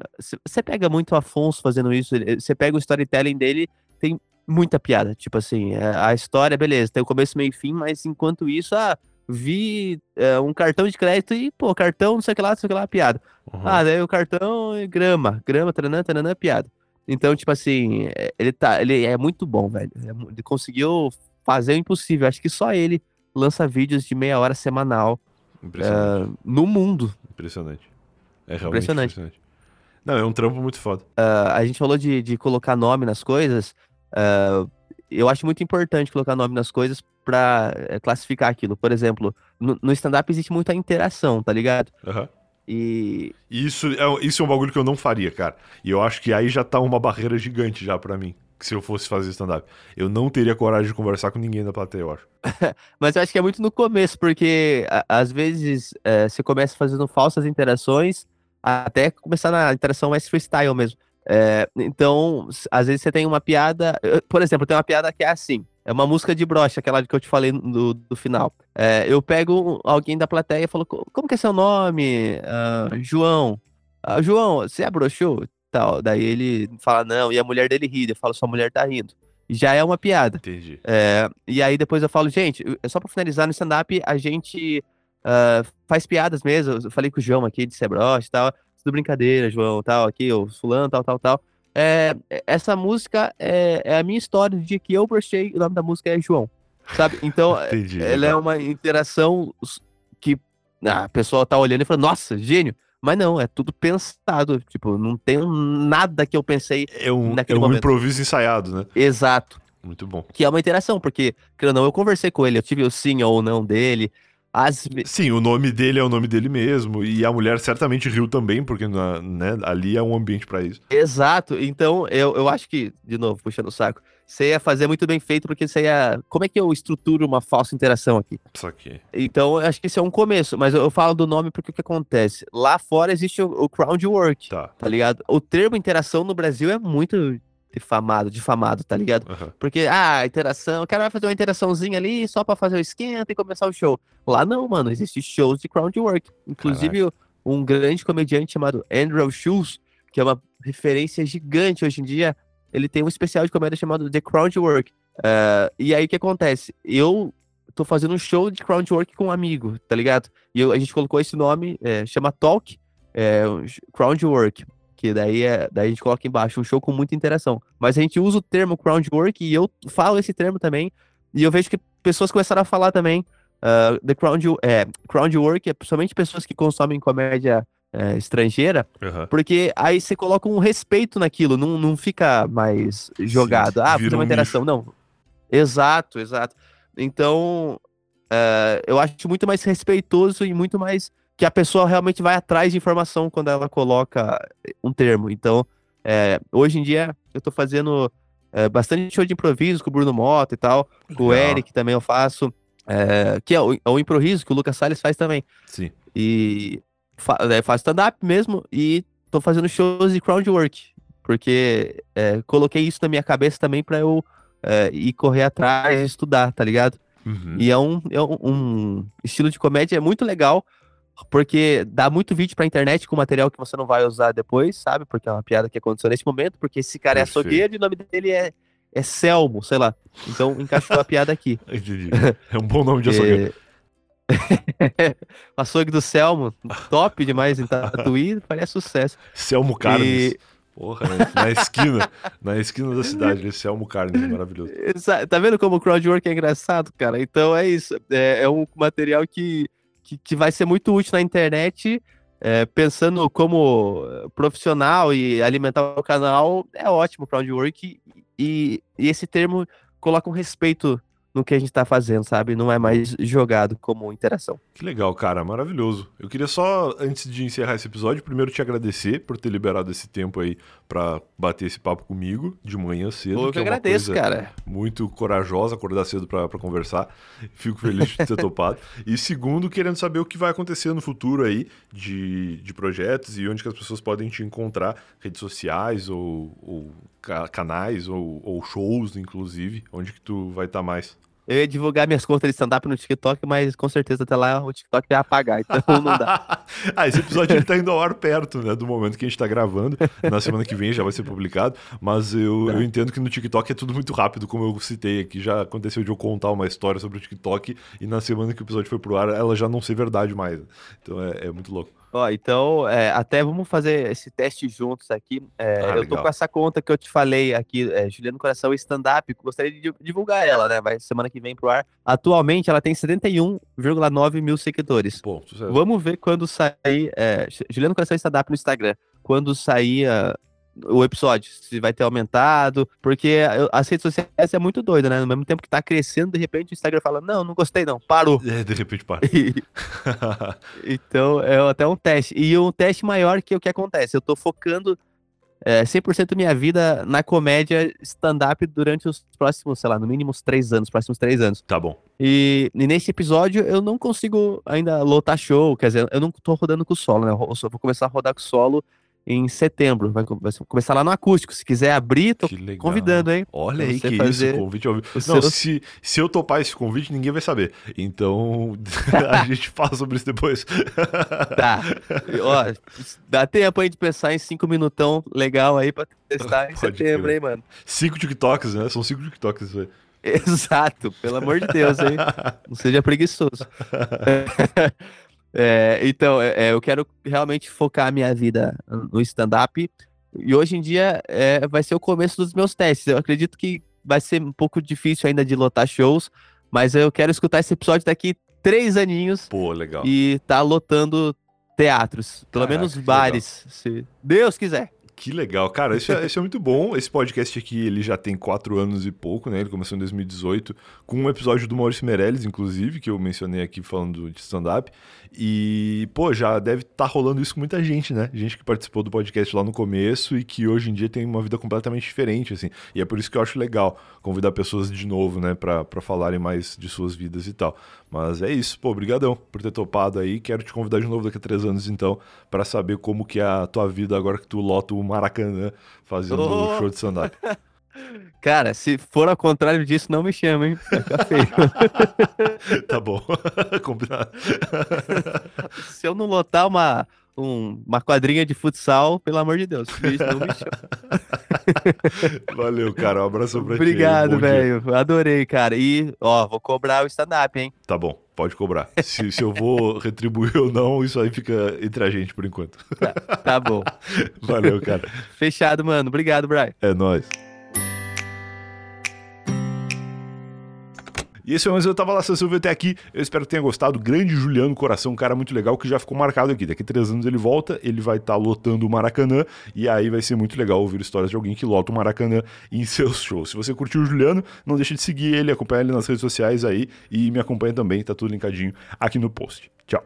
Você pega muito o Afonso fazendo isso. Você pega o storytelling dele, tem muita piada. Tipo assim, é, a história, beleza, tem o começo, meio e fim, mas enquanto isso, ah, vi é, um cartão de crédito e, pô, cartão, não sei o que lá, não sei o que lá, piada. Uhum. Ah, daí o cartão é grama, grama, taranã, taranã, piada. Então, tipo assim, é, ele tá, ele é muito bom, velho. Ele conseguiu fazer o impossível. Acho que só ele lança vídeos de meia hora semanal uh, no mundo.
Impressionante. É realmente impressionante. impressionante. Não, é um trampo muito foda.
Uh, a gente falou de, de colocar nome nas coisas. Uh, eu acho muito importante colocar nome nas coisas para eh, classificar aquilo. Por exemplo, no, no stand-up existe muita interação, tá ligado?
Uhum. E... Isso, é, isso é um bagulho que eu não faria, cara. E eu acho que aí já tá uma barreira gigante já para mim. Que se eu fosse fazer stand-up. Eu não teria coragem de conversar com ninguém da plateia, eu acho.
Mas eu acho que é muito no começo, porque a, às vezes é, você começa fazendo falsas interações, até começar na interação mais freestyle mesmo. É, então, às vezes você tem uma piada. Por exemplo, tem uma piada que é assim. É uma música de brocha, aquela que eu te falei do, do final. É, eu pego alguém da plateia e falo, como que é seu nome? Uh, João. Uh, João, você é broxou? Tal. Daí ele fala, não, e a mulher dele ri. Eu falo, sua mulher tá rindo. Já é uma piada.
Entendi.
É, e aí depois eu falo, gente, só pra finalizar no stand-up, a gente uh, faz piadas mesmo. Eu falei com o João aqui de ser broxa e tal. Tudo brincadeira, João, tal, aqui, o fulano, tal, tal, tal. É, essa música é, é, a minha história de que eu brochei, o nome da música é João, sabe? Então, Entendi, ela é uma interação que a pessoa tá olhando e fala, nossa, gênio. Mas não, é tudo pensado. Tipo, não tem nada que eu pensei
é um, naquele é um momento. improviso ensaiado, né?
Exato.
Muito bom.
Que é uma interação, porque, querendo não, eu conversei com ele, eu tive o sim ou não dele. As...
Sim, o nome dele é o nome dele mesmo. E a mulher certamente riu também, porque né, ali é um ambiente para isso.
Exato. Então, eu, eu acho que, de novo, puxando o saco, você ia fazer muito bem feito, porque você ia. Como é que eu estruturo uma falsa interação aqui?
Isso aqui.
Então, eu acho que esse é um começo, mas eu, eu falo do nome porque o que acontece? Lá fora existe o, o crowd work, tá. tá ligado? O termo interação no Brasil é muito difamado, difamado, tá ligado? Uhum. Porque, ah, interação, o cara vai fazer uma interaçãozinha ali só pra fazer o esquenta e começar o show. Lá não, mano, existem shows de crowdwork. Inclusive, Caraca. um grande comediante chamado Andrew Schultz, que é uma referência gigante hoje em dia, ele tem um especial de comédia chamado The Crowdwork. Uh, e aí o que acontece? Eu tô fazendo um show de crowdwork com um amigo, tá ligado? E eu, a gente colocou esse nome, é, chama Talk, é, crowdwork que daí, é, daí a gente coloca embaixo um show com muita interação. Mas a gente usa o termo crowdwork e eu falo esse termo também, e eu vejo que pessoas começaram a falar também uh, the crowd, é, crowdwork, é somente pessoas que consomem comédia é, estrangeira, uhum. porque aí você coloca um respeito naquilo, não, não fica mais jogado. Sim, ah, fazer uma interação. Um não. Exato, exato. Então, uh, eu acho muito mais respeitoso e muito mais que a pessoa realmente vai atrás de informação quando ela coloca um termo. Então, é, hoje em dia, eu tô fazendo é, bastante show de improviso com o Bruno Mota e tal, com o Eric também eu faço, é, que é o, é o improviso que o Lucas Salles faz também.
Sim.
E fa faz stand-up mesmo e tô fazendo shows de crowdwork, porque coloquei isso na minha cabeça também para eu ir correr atrás, estudar, tá ligado? Uhum. E é um, é um, um estilo de comédia muito legal, porque dá muito vídeo pra internet com material que você não vai usar depois, sabe? Porque é uma piada que aconteceu nesse momento, porque esse cara Perfeito. é açougueiro e o nome dele é, é Selmo, sei lá. Então encaixou a piada aqui.
Entendi. É um bom nome de açougueiro.
É... açougue do Selmo, top demais em Tatuí, faria sucesso.
Selmo Carnes. E... Porra, né? na esquina, na esquina da cidade, esse Selmo Carnes, maravilhoso.
Tá vendo como o crowdwork é engraçado, cara? Então é isso, é, é um material que que, que vai ser muito útil na internet, é, pensando como profissional e alimentar o canal, é ótimo para onde work. E, e esse termo coloca um respeito no que a gente tá fazendo, sabe? Não é mais jogado como interação.
Que legal, cara, maravilhoso. Eu queria só, antes de encerrar esse episódio, primeiro te agradecer por ter liberado esse tempo aí para bater esse papo comigo de manhã cedo.
Eu que, que é agradeço, cara.
Muito corajosa acordar cedo para conversar. Fico feliz de ter topado. E segundo, querendo saber o que vai acontecer no futuro aí de, de projetos e onde que as pessoas podem te encontrar, redes sociais ou, ou canais ou, ou, shows, inclusive, onde que tu vai estar tá mais?
Eu ia divulgar minhas contas de stand-up no TikTok, mas com certeza até lá o TikTok vai apagar, então não dá.
ah, esse episódio ele tá indo ao ar perto, né, do momento que a gente tá gravando. Na semana que vem já vai ser publicado, mas eu, tá. eu entendo que no TikTok é tudo muito rápido, como eu citei aqui. Já aconteceu de eu contar uma história sobre o TikTok e na semana que o episódio foi pro ar, ela já não ser verdade mais. Então é, é muito louco.
Ó, então, é, até vamos fazer esse teste juntos aqui. É, ah, eu tô com essa conta que eu te falei aqui, é, Juliano Coração Stand-Up. Gostaria de divulgar ela, né? Vai semana que vem pro ar. Atualmente, ela tem 71,9 mil seguidores. Pô, vamos ver quando sair. É, Juliano Coração Stand-Up no Instagram. Quando sair o episódio, se vai ter aumentado, porque as redes sociais é muito doida, né? No mesmo tempo que tá crescendo, de repente o Instagram fala, não, não gostei não, parou.
É, de repente para.
então, é até um teste. E um teste maior que o que acontece, eu tô focando é, 100% minha vida na comédia stand-up durante os próximos, sei lá, no mínimo uns três anos, próximos três anos.
Tá bom.
E, e, nesse episódio eu não consigo ainda lotar show, quer dizer, eu não tô rodando com solo, né? Eu só vou começar a rodar com solo em setembro. Vai, começar lá no acústico. Se quiser abrir, tô convidando, hein?
Olha aí que isso, convite ao vivo. Não, seu... se, se eu topar esse convite, ninguém vai saber. Então, a gente fala sobre isso depois.
tá. Ó, dá tempo aí de pensar em cinco minutão legal aí pra testar em Pode setembro, crer. hein, mano?
Cinco TikToks, né? São cinco TikToks isso aí.
Exato, pelo amor de Deus, hein? Não seja preguiçoso. É, então, é, é, eu quero realmente focar a minha vida no stand-up. E hoje em dia é, vai ser o começo dos meus testes. Eu acredito que vai ser um pouco difícil ainda de lotar shows, mas eu quero escutar esse episódio daqui três aninhos.
Pô, legal.
E tá lotando teatros, pelo Caraca, menos bares, se Deus quiser.
Que legal, cara, isso é, isso é, muito bom. Esse podcast aqui, ele já tem quatro anos e pouco, né? Ele começou em 2018, com um episódio do Maurício Meirelles, inclusive, que eu mencionei aqui falando de stand-up. E, pô, já deve estar tá rolando isso com muita gente, né? Gente que participou do podcast lá no começo e que hoje em dia tem uma vida completamente diferente, assim. E é por isso que eu acho legal convidar pessoas de novo, né, pra falarem mais de suas vidas e tal. Mas é isso, pô, obrigadão por ter topado aí. Quero te convidar de novo daqui a três anos, então, para saber como que é a tua vida agora que tu lota o Maracanã fazendo oh! show de stand-up.
Cara, se for ao contrário disso, não me chama, hein? Fica
feio. tá bom. Combinado.
se eu não lotar uma, um, uma quadrinha de futsal, pelo amor de Deus, não me chama.
Valeu, cara. Um abraço pra.
Obrigado, velho. Adorei, cara. E, ó, vou cobrar o stand-up, hein?
Tá bom, pode cobrar. Se, se eu vou retribuir ou não, isso aí fica entre a gente por enquanto.
Tá, tá bom.
Valeu, cara.
Fechado, mano. Obrigado, Brian.
É nóis. E esse é o Eu Tava Lá, ouviu até aqui. Eu espero que tenha gostado. Grande Juliano Coração, um cara muito legal que já ficou marcado aqui. Daqui três anos ele volta, ele vai estar tá lotando o Maracanã. E aí vai ser muito legal ouvir histórias de alguém que lota o Maracanã em seus shows. Se você curtiu o Juliano, não deixe de seguir ele, acompanhar ele nas redes sociais aí. E me acompanha também, tá tudo linkadinho aqui no post. Tchau.